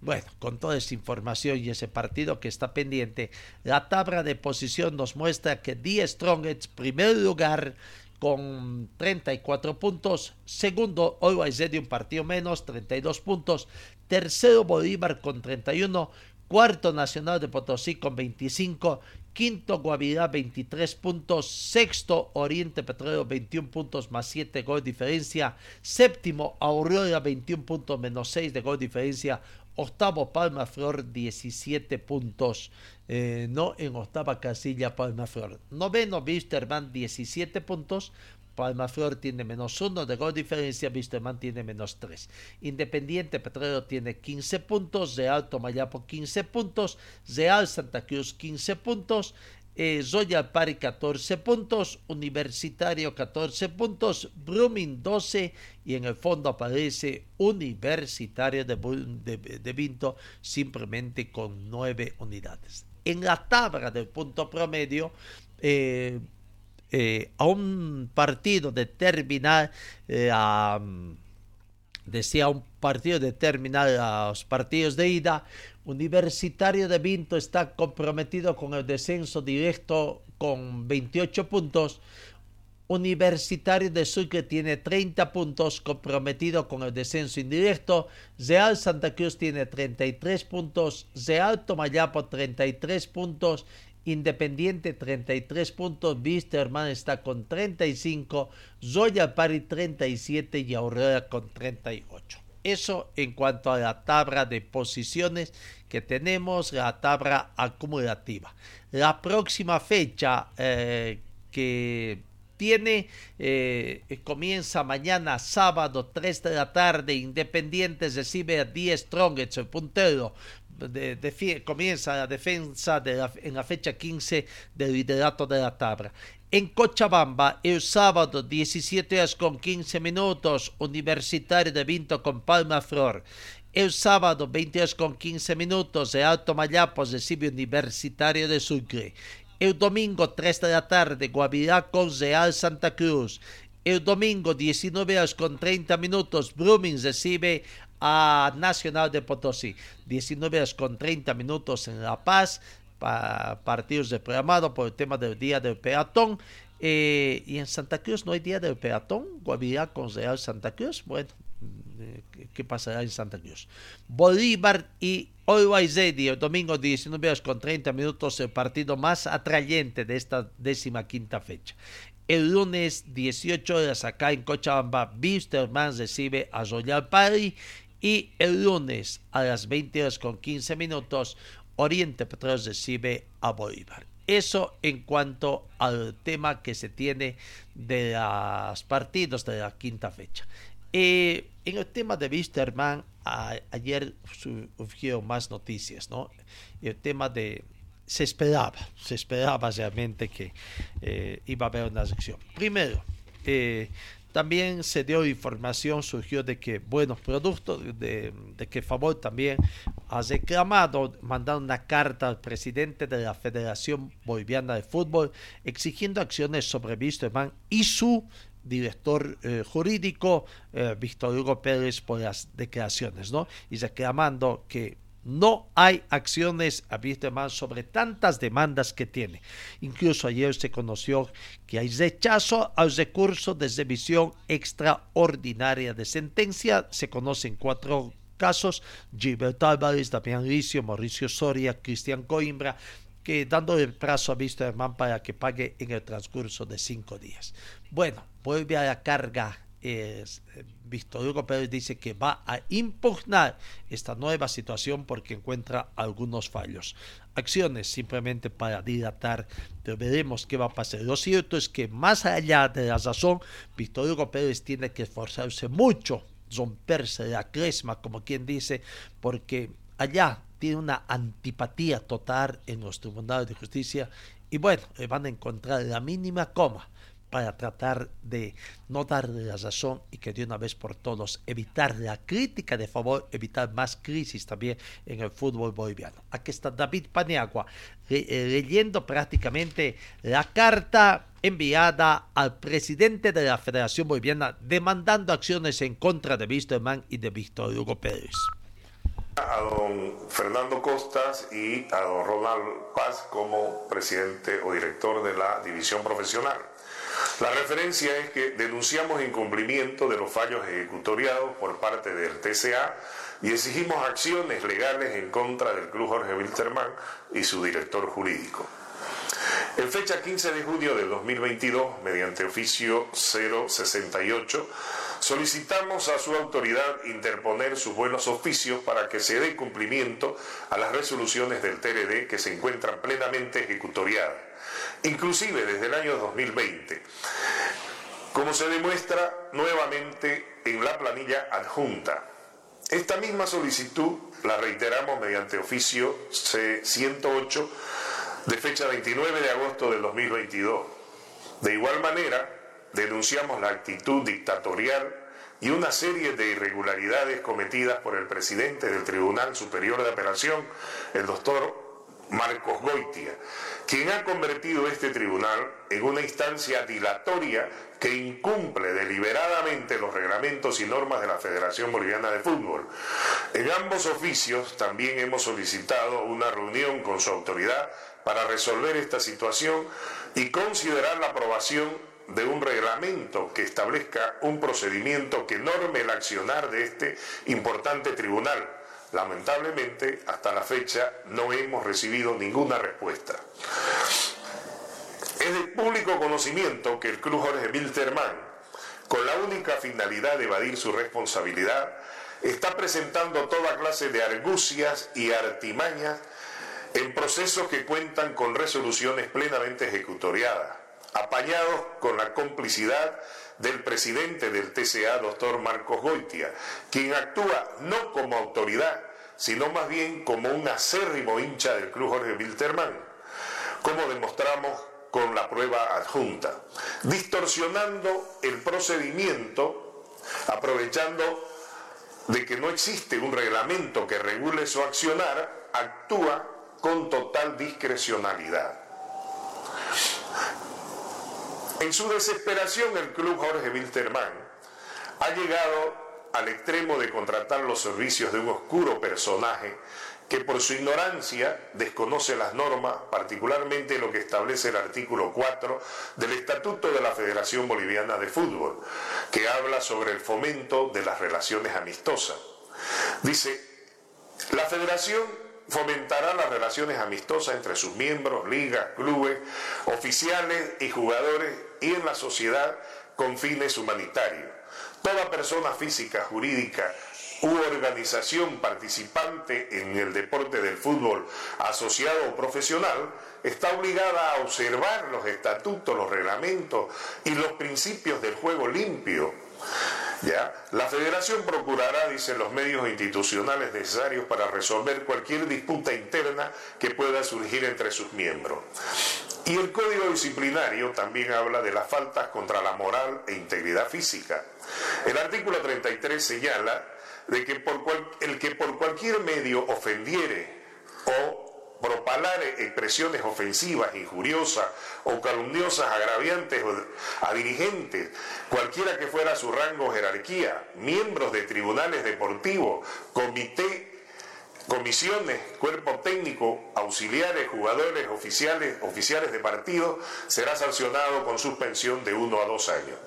Bueno, con toda esa información y ese partido que está pendiente, la tabla de posición nos muestra que Die Strongest, primer lugar, con 34 puntos. Segundo, Always un partido menos, 32 puntos. Tercero, Bolívar con 31. Cuarto Nacional de Potosí con 25. Quinto Guavirá 23 puntos. Sexto Oriente Petrolero 21 puntos más 7 gol diferencia. Séptimo Aurora 21 puntos menos 6 de gol diferencia. Octavo Palma Flor 17 puntos. Eh, no en octava casilla Palma Flor. Noveno Wisterman 17 puntos. Palma Flor tiene menos 1 de gol diferencia, Wisterman tiene menos 3. Independiente Petrolero tiene 15 puntos, Real Tomayapo 15 puntos, Real Santa Cruz 15 puntos, eh, Zoya Pari 14 puntos, Universitario 14 puntos, Brumming 12 y en el fondo aparece Universitario de Vinto simplemente con 9 unidades. En la tabla del punto promedio, eh, eh, a un partido de terminar, eh, a, decía un partido de terminar los partidos de ida, Universitario de Vinto está comprometido con el descenso directo con 28 puntos. Universitario de Sucre tiene 30 puntos comprometido con el descenso indirecto. Real Santa Cruz tiene 33 puntos. Real Tomayapo 33 puntos. Independiente 33 puntos, Wisterman está con 35, Zoya Pari 37 y Aurora con 38. Eso en cuanto a la tabla de posiciones que tenemos, la tabla acumulativa. La próxima fecha eh, que tiene, eh, comienza mañana sábado 3 de la tarde, Independiente recibe a 10 Strongets, el puntero, de, comienza la defensa de en la fecha 15 del liderato de la tabla. En Cochabamba, el sábado 17 horas con 15 minutos, Universitario de Vinto con Palma Flor. El sábado 20 horas con 15 minutos, de Alto Mayapo recibe Universitario de Sucre. El domingo 3 de la tarde, Guavirá con Real Santa Cruz. El domingo 19 horas con 30 minutos, Brumming recibe a Nacional de Potosí. 19 horas con 30 minutos en La Paz, para partidos de programado por el tema del Día del Peatón. Eh, y en Santa Cruz no hay Día del Peatón, Guavirá con Real Santa Cruz. Bueno, eh, ¿qué pasará en Santa Cruz? Bolívar y Always el domingo 19 horas con 30 minutos, el partido más atrayente de esta décima quinta fecha. El lunes 18 horas acá en Cochabamba, Wisterman recibe a Royal Party y el lunes a las 20 horas con 15 minutos, Oriente Petróleo recibe a Bolívar. Eso en cuanto al tema que se tiene de los partidos de la quinta fecha. Eh, en el tema de Wisterman, ayer surgieron más noticias, ¿no? El tema de... Se esperaba, se esperaba realmente que eh, iba a haber una sección. Primero, eh, también se dio información, surgió de que, bueno, producto de, que Favor también ha reclamado, mandado una carta al presidente de la Federación Boliviana de Fútbol exigiendo acciones sobre Wisterman y su director eh, jurídico, eh, Víctor Hugo Pérez, por las declaraciones, ¿no? Y reclamando que no hay acciones a más sobre tantas demandas que tiene. Incluso ayer se conoció que hay rechazo al recurso de revisión extraordinaria de sentencia. Se conocen cuatro casos, Gilberto Álvarez, Damián Licio, Mauricio Soria, Cristian Coimbra, que dando el plazo a Wisterman para que pague en el transcurso de cinco días. Bueno, vuelve a la carga eh, Víctor Hugo Pérez dice que va a impugnar esta nueva situación porque encuentra algunos fallos. Acciones simplemente para dilatar, pero veremos qué va a pasar. Lo cierto es que más allá de la razón, Víctor Hugo Pérez tiene que esforzarse mucho, romperse la cresma, como quien dice, porque allá tiene una antipatía total en los tribunales de justicia y bueno, van a encontrar la mínima coma para tratar de no darle la razón y que de una vez por todos evitar la crítica de favor, evitar más crisis también en el fútbol boliviano. Aquí está David Paniagua eh, leyendo prácticamente la carta enviada al presidente de la Federación Boliviana demandando acciones en contra de Wisterman y de Víctor Hugo Pérez a don Fernando Costas y a don Ronald Paz como presidente o director de la división profesional. La referencia es que denunciamos incumplimiento de los fallos ejecutoriados por parte del TCA y exigimos acciones legales en contra del Club Jorge Wilterman y su director jurídico. En fecha 15 de junio de 2022, mediante oficio 068, solicitamos a su autoridad interponer sus buenos oficios para que se dé cumplimiento a las resoluciones del TRD que se encuentran plenamente ejecutoriadas, inclusive desde el año 2020, como se demuestra nuevamente en la planilla adjunta. Esta misma solicitud la reiteramos mediante oficio C108 de fecha 29 de agosto del 2022. De igual manera, denunciamos la actitud dictatorial y una serie de irregularidades cometidas por el presidente del Tribunal Superior de Apelación, el doctor Marcos Goitia, quien ha convertido este tribunal en una instancia dilatoria que incumple deliberadamente los reglamentos y normas de la Federación Boliviana de Fútbol. En ambos oficios también hemos solicitado una reunión con su autoridad para resolver esta situación y considerar la aprobación de un reglamento que establezca un procedimiento que norme el accionar de este importante tribunal. Lamentablemente, hasta la fecha no hemos recibido ninguna respuesta. Es de público conocimiento que el Club Jorge Wilterman, con la única finalidad de evadir su responsabilidad, está presentando toda clase de argucias y artimañas en procesos que cuentan con resoluciones plenamente ejecutoriadas, apañados con la complicidad del presidente del TCA, doctor Marcos Goitia, quien actúa no como autoridad, sino más bien como un acérrimo hincha del Club Jorge Wilterman, como demostramos con la prueba adjunta, distorsionando el procedimiento, aprovechando de que no existe un reglamento que regule su accionar, actúa con total discrecionalidad. En su desesperación, el club Jorge Wilterman ha llegado al extremo de contratar los servicios de un oscuro personaje que por su ignorancia desconoce las normas, particularmente lo que establece el artículo 4 del Estatuto de la Federación Boliviana de Fútbol, que habla sobre el fomento de las relaciones amistosas. Dice, la federación fomentará las relaciones amistosas entre sus miembros, ligas, clubes, oficiales y jugadores y en la sociedad con fines humanitarios. Toda persona física, jurídica u organización participante en el deporte del fútbol asociado o profesional está obligada a observar los estatutos, los reglamentos y los principios del juego limpio La federación procurará, dicen los medios institucionales necesarios para resolver cualquier disputa interna que pueda surgir entre sus miembros. Y el código disciplinario también habla de las faltas contra la moral e integridad física. El artículo 33 señala de que por el que por cualquier medio ofendiere o propalare expresiones ofensivas, injuriosas o calumniosas, agraviantes a dirigentes, cualquiera que fuera su rango o jerarquía, miembros de tribunales deportivos, comité, comisiones, cuerpo técnico, auxiliares, jugadores, oficiales, oficiales de partido, será sancionado con suspensión de uno a dos años.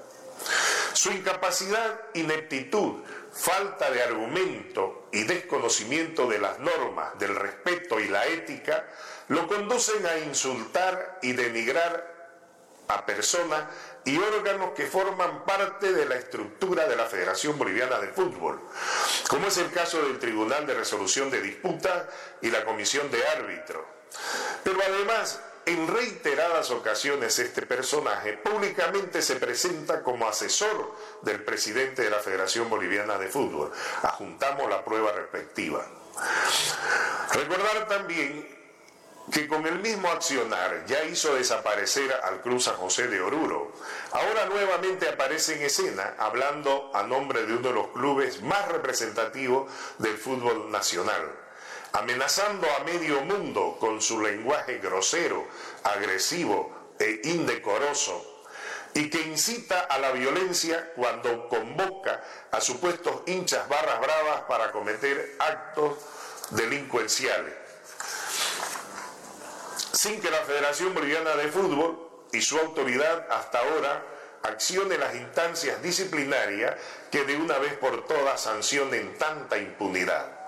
Su incapacidad, ineptitud, falta de argumento y desconocimiento de las normas, del respeto y la ética, lo conducen a insultar y denigrar a personas y órganos que forman parte de la estructura de la Federación Boliviana de Fútbol, como es el caso del Tribunal de Resolución de Disputas y la Comisión de Árbitro. Pero además en reiteradas ocasiones este personaje públicamente se presenta como asesor del presidente de la Federación Boliviana de Fútbol. Ajuntamos la prueba respectiva. Recordar también que con el mismo accionar ya hizo desaparecer al Cruz San José de Oruro. Ahora nuevamente aparece en escena hablando a nombre de uno de los clubes más representativos del fútbol nacional amenazando a medio mundo con su lenguaje grosero, agresivo e indecoroso, y que incita a la violencia cuando convoca a supuestos hinchas barras bravas para cometer actos delincuenciales. Sin que la Federación Boliviana de Fútbol y su autoridad hasta ahora accione las instancias disciplinarias que de una vez por todas sancionen tanta impunidad.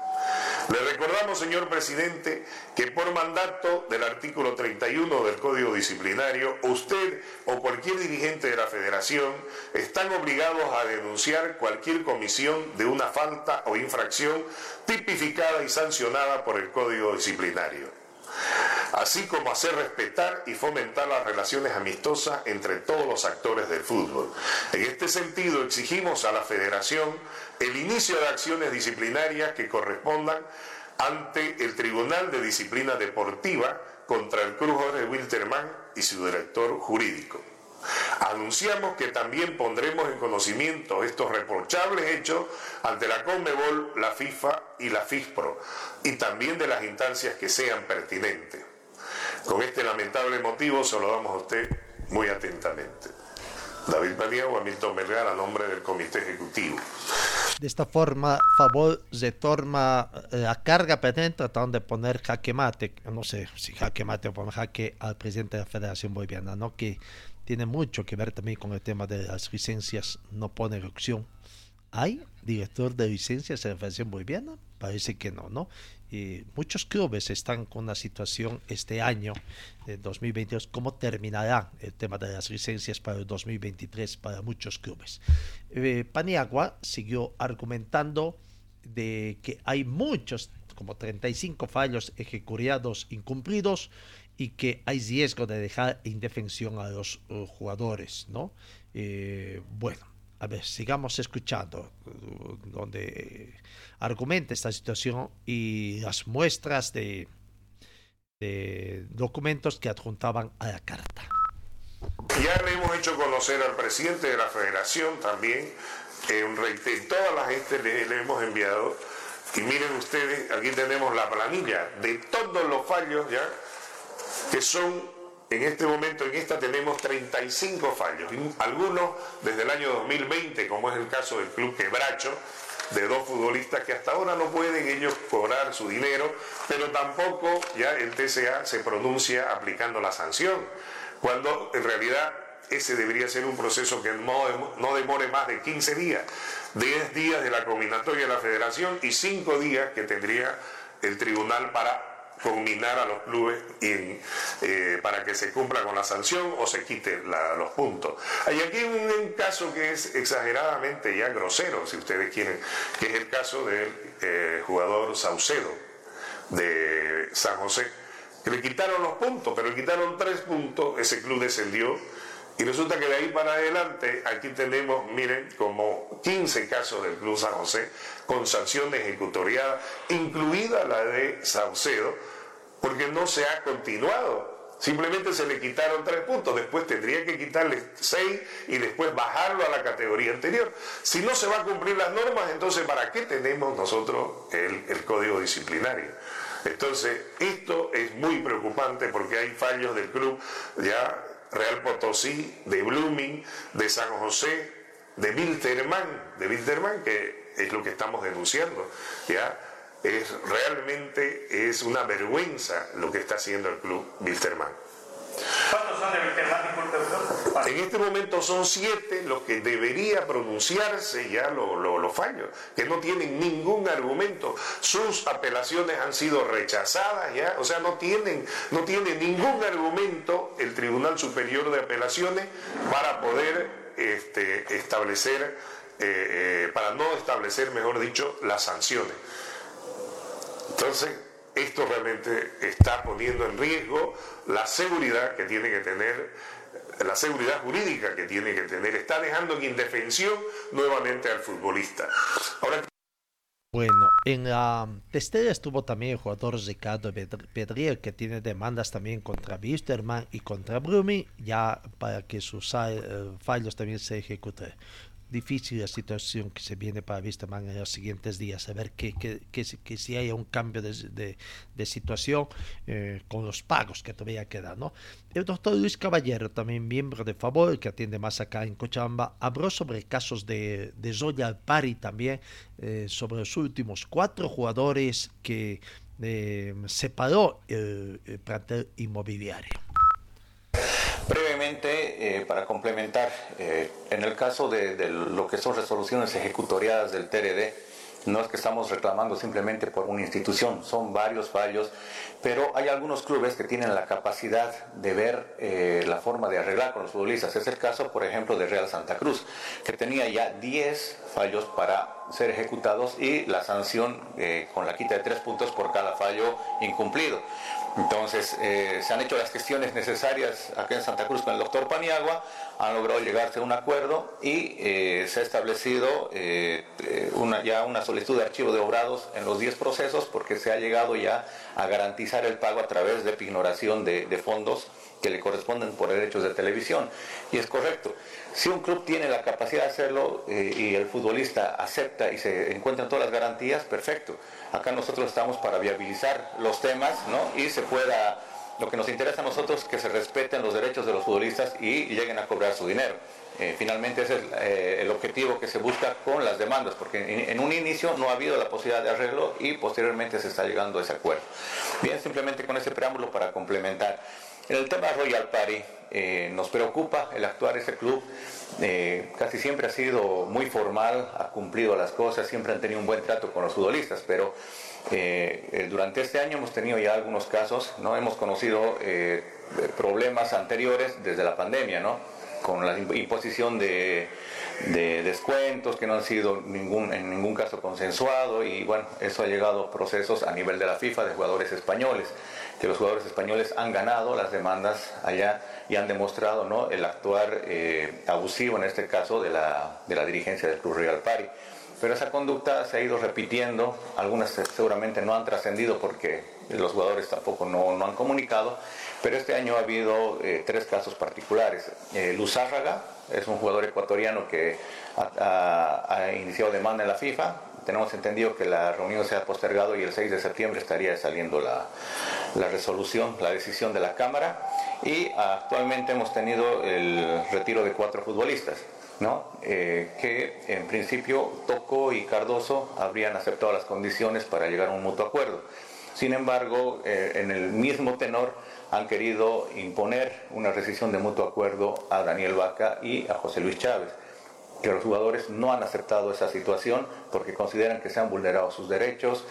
Le recordamos, señor presidente, que por mandato del artículo 31 del Código Disciplinario, usted o cualquier dirigente de la federación están obligados a denunciar cualquier comisión de una falta o infracción tipificada y sancionada por el Código Disciplinario así como hacer respetar y fomentar las relaciones amistosas entre todos los actores del fútbol. En este sentido, exigimos a la federación el inicio de acciones disciplinarias que correspondan ante el Tribunal de Disciplina Deportiva contra el Cruz Jorge Wilterman y su director jurídico. Anunciamos que también pondremos en conocimiento estos reprochables hechos ante la Conmebol, la FIFA y la FISPRO, y también de las instancias que sean pertinentes. Con este lamentable motivo saludamos a usted muy atentamente. David Paniagua, Hamilton Melgar, a nombre del Comité Ejecutivo. De esta forma, favor retorna eh, la carga pendiente tratando de poner jaque mate, no sé si jaque mate o poner jaque al presidente de la Federación Boliviana, ¿no? que tiene mucho que ver también con el tema de las licencias, no pone opción. ¿Hay director de licencias en la Federación Boliviana? Parece que no, ¿no? Y muchos clubes están con una situación este año, de 2022, cómo terminará el tema de las licencias para el 2023 para muchos clubes. Eh, Paniagua siguió argumentando de que hay muchos, como 35 fallos ejecutados incumplidos y que hay riesgo de dejar indefensión a los uh, jugadores, ¿no? Eh, bueno, a ver, sigamos escuchando uh, donde argumenta esta situación y las muestras de, de documentos que adjuntaban a la carta. Ya le hemos hecho conocer al presidente de la federación también, en todas las gente le, le hemos enviado, y miren ustedes, aquí tenemos la planilla de todos los fallos ya que son, en este momento, en esta tenemos 35 fallos, algunos desde el año 2020, como es el caso del Club Quebracho, de dos futbolistas que hasta ahora no pueden ellos cobrar su dinero, pero tampoco ya el TCA se pronuncia aplicando la sanción, cuando en realidad ese debería ser un proceso que no, demore más de 15 días, 10 días de la combinatoria de la federación y 5 días que tendría el tribunal para combinar a los clubes eh, para que se cumpla con la sanción o se quite los puntos. Hay aquí un, caso que es exageradamente ya grosero, si ustedes quieren, que es el caso del eh, jugador Saucedo de San José, que le quitaron los puntos, pero le quitaron tres puntos, ese club descendió. Y resulta que de ahí para adelante, aquí tenemos, miren, como 15 casos del Club San José con sanciones ejecutoriadas, incluida la de Saucedo, porque no se ha continuado. Simplemente se le quitaron tres puntos, después tendría que quitarle seis y después bajarlo a la categoría anterior. Si no se va a cumplir las normas, entonces ¿para qué tenemos nosotros el, código disciplinario? Entonces, esto es muy preocupante porque hay fallos del club ya Real Potosí, de Blooming, de San José, de Wilterman, de Wilterman, que es lo que estamos denunciando, ¿ya? Es realmente es una vergüenza lo que está haciendo el club Wilterman. ¿Cuántos son de Wilterman? En este momento son siete los que debería pronunciarse ya los fallos, que no tienen ningún argumento. Sus apelaciones han sido rechazadas ya, o sea, no tienen, no tiene ningún argumento el Tribunal Superior de Apelaciones para poder este, establecer, eh, eh, para no establecer, mejor dicho, las sanciones. Entonces, esto realmente está poniendo en riesgo la seguridad que tiene que tener, la seguridad jurídica que tiene que tener, está dejando en indefensión nuevamente al futbolista. Bueno, en la testera estuvo también el jugador Ricardo Pedriel, que tiene demandas también contra Wisterman y contra Brumi, ya para que sus eh, fallos también se ejecuten difícil la situación que se viene para Vistaman en los siguientes días, a ver que, que, que, si hay un cambio de, de, situación eh, con los pagos que todavía quedan. ¿no? El doctor Luis Caballero, también miembro de Favor, que atiende más acá en Cochabamba, habló sobre casos de, de Zoya Pari también, eh, sobre los últimos cuatro jugadores que eh, separó el, el plantel inmobiliario. Brevemente, eh, para complementar, eh, en el caso de, lo que son resoluciones ejecutoriadas del TRD, no es que estamos reclamando simplemente por una institución, son varios fallos, pero hay algunos clubes que tienen la capacidad de ver eh, la forma de arreglar con los futbolistas. Es el caso, por ejemplo, de Real Santa Cruz, que tenía ya 10 fallos para ser ejecutados y la sanción con la quita de tres puntos por cada fallo incumplido. Entonces, eh, se han hecho las gestiones necesarias acá en Santa Cruz con el doctor Paniagua, han logrado llegarse a un acuerdo y eh, se ha establecido una, ya una solicitud de archivo de obrados en los 10 procesos porque se ha llegado ya a garantizar el pago a través de pignoración de fondos que le corresponden por derechos de televisión. Y es correcto. Si un club tiene la capacidad de hacerlo eh, y el futbolista acepta y se encuentran todas las garantías, perfecto. Acá nosotros estamos para viabilizar los temas ¿no? y se pueda, lo que nos interesa a nosotros que se respeten los derechos de los futbolistas y lleguen a cobrar su dinero. Eh, finalmente ese es eh, el objetivo que se busca con las demandas, porque en, un inicio no ha habido la posibilidad de arreglo y posteriormente se está llegando a ese acuerdo. Bien, simplemente con ese preámbulo para complementar. En el tema Royal Party eh, nos preocupa el actuar ese club. Eh, casi siempre ha sido muy formal, ha cumplido las cosas, siempre han tenido un buen trato con los futbolistas, pero eh, durante este año hemos tenido ya algunos casos, ¿no? hemos conocido problemas anteriores desde la pandemia, ¿no? con la imposición de, de, descuentos que no han sido ningún, en ningún caso consensuado y bueno, eso ha llegado a procesos a nivel de la FIFA de jugadores españoles que los jugadores españoles han ganado las demandas allá y han demostrado ¿no? el actuar eh, abusivo, en este caso, de la, de la dirigencia del Club Real Party. Pero esa conducta se ha ido repitiendo, algunas seguramente no han trascendido porque los jugadores tampoco no, no, han comunicado, pero este año ha habido eh, tres casos particulares. Eh, Luzárraga es un jugador ecuatoriano que ha, iniciado demanda en la FIFA, tenemos entendido que la reunión se ha postergado y el 6 de septiembre estaría saliendo la, la resolución, la decisión de la Cámara y actualmente hemos tenido el retiro de cuatro futbolistas. ¿no? Eh, que en principio Toco y Cardoso habrían aceptado las condiciones para llegar a un mutuo acuerdo. Sin embargo, eh, en el mismo tenor han querido imponer una rescisión de mutuo acuerdo a Daniel Vaca y a José Luis Chávez que los jugadores no han aceptado esa situación porque consideran que se han vulnerado sus derechos,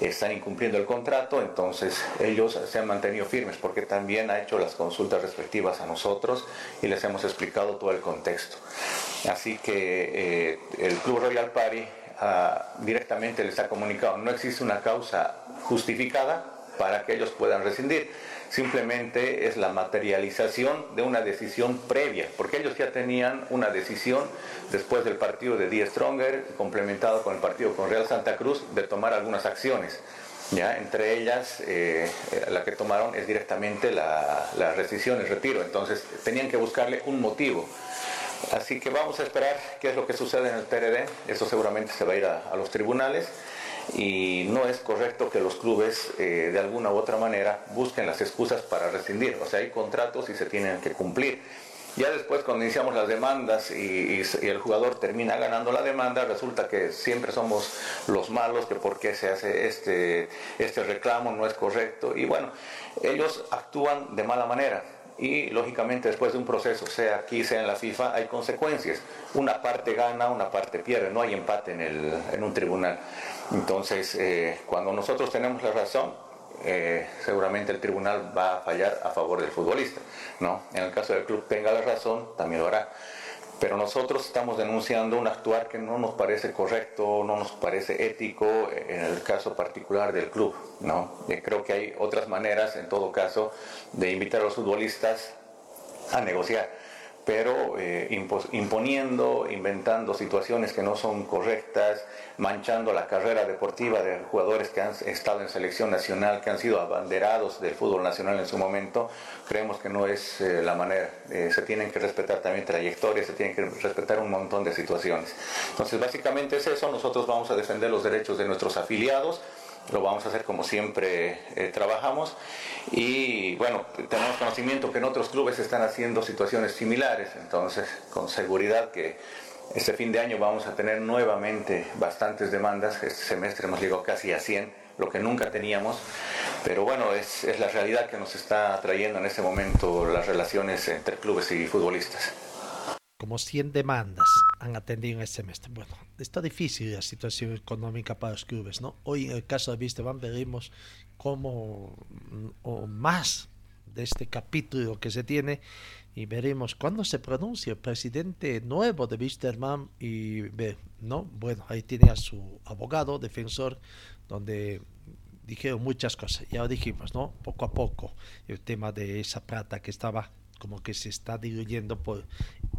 están incumpliendo el contrato, entonces ellos se han mantenido firmes porque también ha hecho las consultas respectivas a nosotros y les hemos explicado todo el contexto. Así que eh, el Club Royal Party ah, directamente les ha comunicado, no existe una causa justificada para que ellos puedan rescindir simplemente es la materialización de una decisión previa, porque ellos ya tenían una decisión después del partido de Die Stronger, complementado con el partido con Real Santa Cruz, de tomar algunas acciones. ¿ya? Entre ellas, eh, la que tomaron es directamente la, la rescisión, el retiro, entonces tenían que buscarle un motivo. Así que vamos a esperar qué es lo que sucede en el TRD, eso seguramente se va a ir a los tribunales y no es correcto que los clubes eh, de alguna u otra manera busquen las excusas para rescindir. O sea, hay contratos y se tienen que cumplir. Ya después cuando iniciamos las demandas y, y, el jugador termina ganando la demanda, resulta que siempre somos los malos, que por qué se hace este, este reclamo, no es correcto. Y bueno, ellos actúan de mala manera y lógicamente después de un proceso, sea aquí, sea en la FIFA, hay consecuencias. Una parte gana, una parte pierde, no hay empate en, el, en un tribunal. Entonces, eh, cuando nosotros tenemos la razón, eh, seguramente el tribunal va a fallar a favor del futbolista. ¿no? En el caso del club tenga la razón, también lo hará. Pero nosotros estamos denunciando un actuar que no nos parece correcto, no nos parece ético en el caso particular del club. ¿no? creo que hay otras maneras, en todo caso, de invitar a los futbolistas a negociar pero eh, imponiendo, inventando situaciones que no son correctas, manchando la carrera deportiva de jugadores que han estado en selección nacional, que han sido abanderados del fútbol nacional en su momento, creemos que no es eh, la manera. Eh, se tienen que respetar también trayectorias, se tienen que respetar un montón de situaciones. Entonces, básicamente es eso, nosotros vamos a defender los derechos de nuestros afiliados, lo vamos a hacer como siempre eh, trabajamos. Y bueno, tenemos conocimiento que en otros clubes están haciendo situaciones similares, entonces con seguridad que este fin de año vamos a tener nuevamente bastantes demandas, este semestre hemos llegado casi a 100, lo que nunca teníamos, Pero bueno, es, es la realidad que nos está trayendo en este momento las relaciones entre clubes y futbolistas. Como 100 demandas han atendido en este semestre. Bueno, está difícil la situación económica para los clubes, ¿no? Hoy en el caso de Visteban veremos cómo o más de este capítulo que se tiene y veremos cuándo se pronuncia el presidente nuevo de Wisterman y ve, ¿no? Bueno, ahí tiene a su abogado, defensor, donde dijeron muchas cosas. Ya lo dijimos, ¿no? Poco a poco el tema de esa plata que estaba como que se está diluyendo por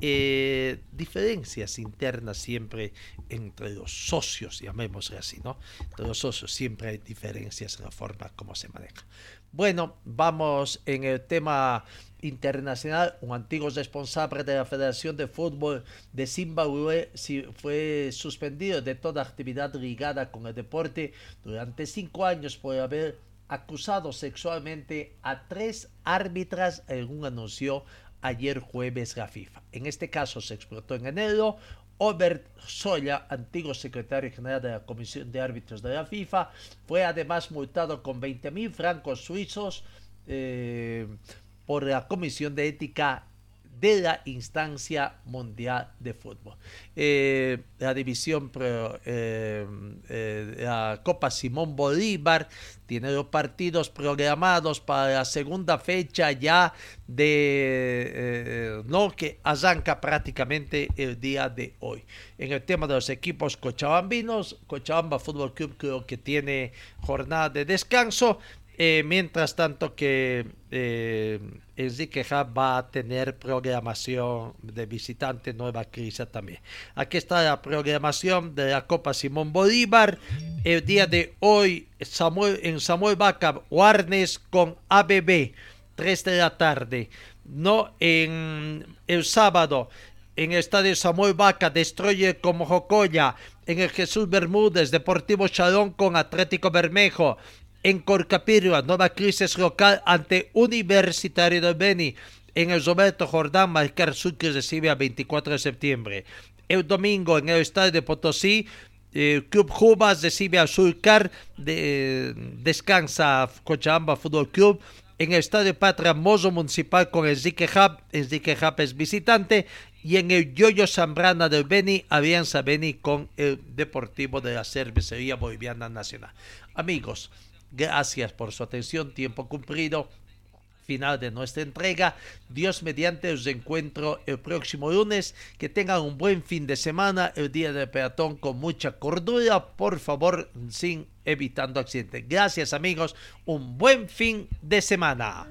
eh, diferencias internas siempre entre los socios, llamémosle así, ¿no? Entre los socios siempre hay diferencias en la forma como se maneja. Bueno, vamos en el tema internacional. Un antiguo responsable de la Federación de Fútbol de Zimbabue fue suspendido de toda actividad ligada con el deporte durante cinco años por haber acusado sexualmente a tres árbitras, según anunció ayer jueves la FIFA. En este caso se explotó en enero. Obert Soya, antiguo secretario general de la Comisión de Árbitros de la FIFA, fue además multado con 20.000 francos suizos eh, por la Comisión de Ética de la instancia mundial de fútbol. Eh, la división, eh, eh, la Copa Simón Bolívar tiene los partidos programados para la segunda fecha ya de, no, que arranca prácticamente el día de hoy. En el tema de los equipos cochabambinos, Cochabamba Fútbol Club creo que tiene jornada de descanso, eh, mientras tanto que eh, Enrique va a tener programación de visitante Nueva Crisa también. Aquí está la programación de la Copa Simón Bolívar. El día de hoy Samuel, en Samuel Vaca, Warnes con ABB, 3 de la tarde. No en el sábado en el estadio Samuel Vaca, Destroyer como Jocoya, en el Jesús Bermúdez, Deportivo Chalón con Atlético Bermejo, en Corcapirua, nueva crisis local ante Universitario de Beni. En el Roberto Jordán, Marcar Sucre recibe a 24 de septiembre. El domingo en el estadio de Potosí, el Club Jubas recibe a Surcar, de, descansa Cochabamba Fútbol Club. En el estadio Patria Mozo Municipal con el Enrique Hub, Enrique Hub es visitante. Y en el Yoyo Zambrana del Beni, Alianza Beni con el Deportivo de la Cervecería Boliviana Nacional. Amigos, Gracias por su atención, tiempo cumplido. Final de nuestra entrega. Dios mediante os encuentro el próximo lunes. Que tengan un buen fin de semana. El día del peatón con mucha cordura. Por favor, sin evitando accidentes. Gracias amigos. Un buen fin de semana.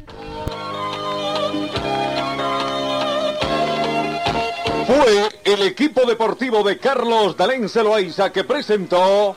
Fue el equipo deportivo de Carlos Dalén Celoaiza que presentó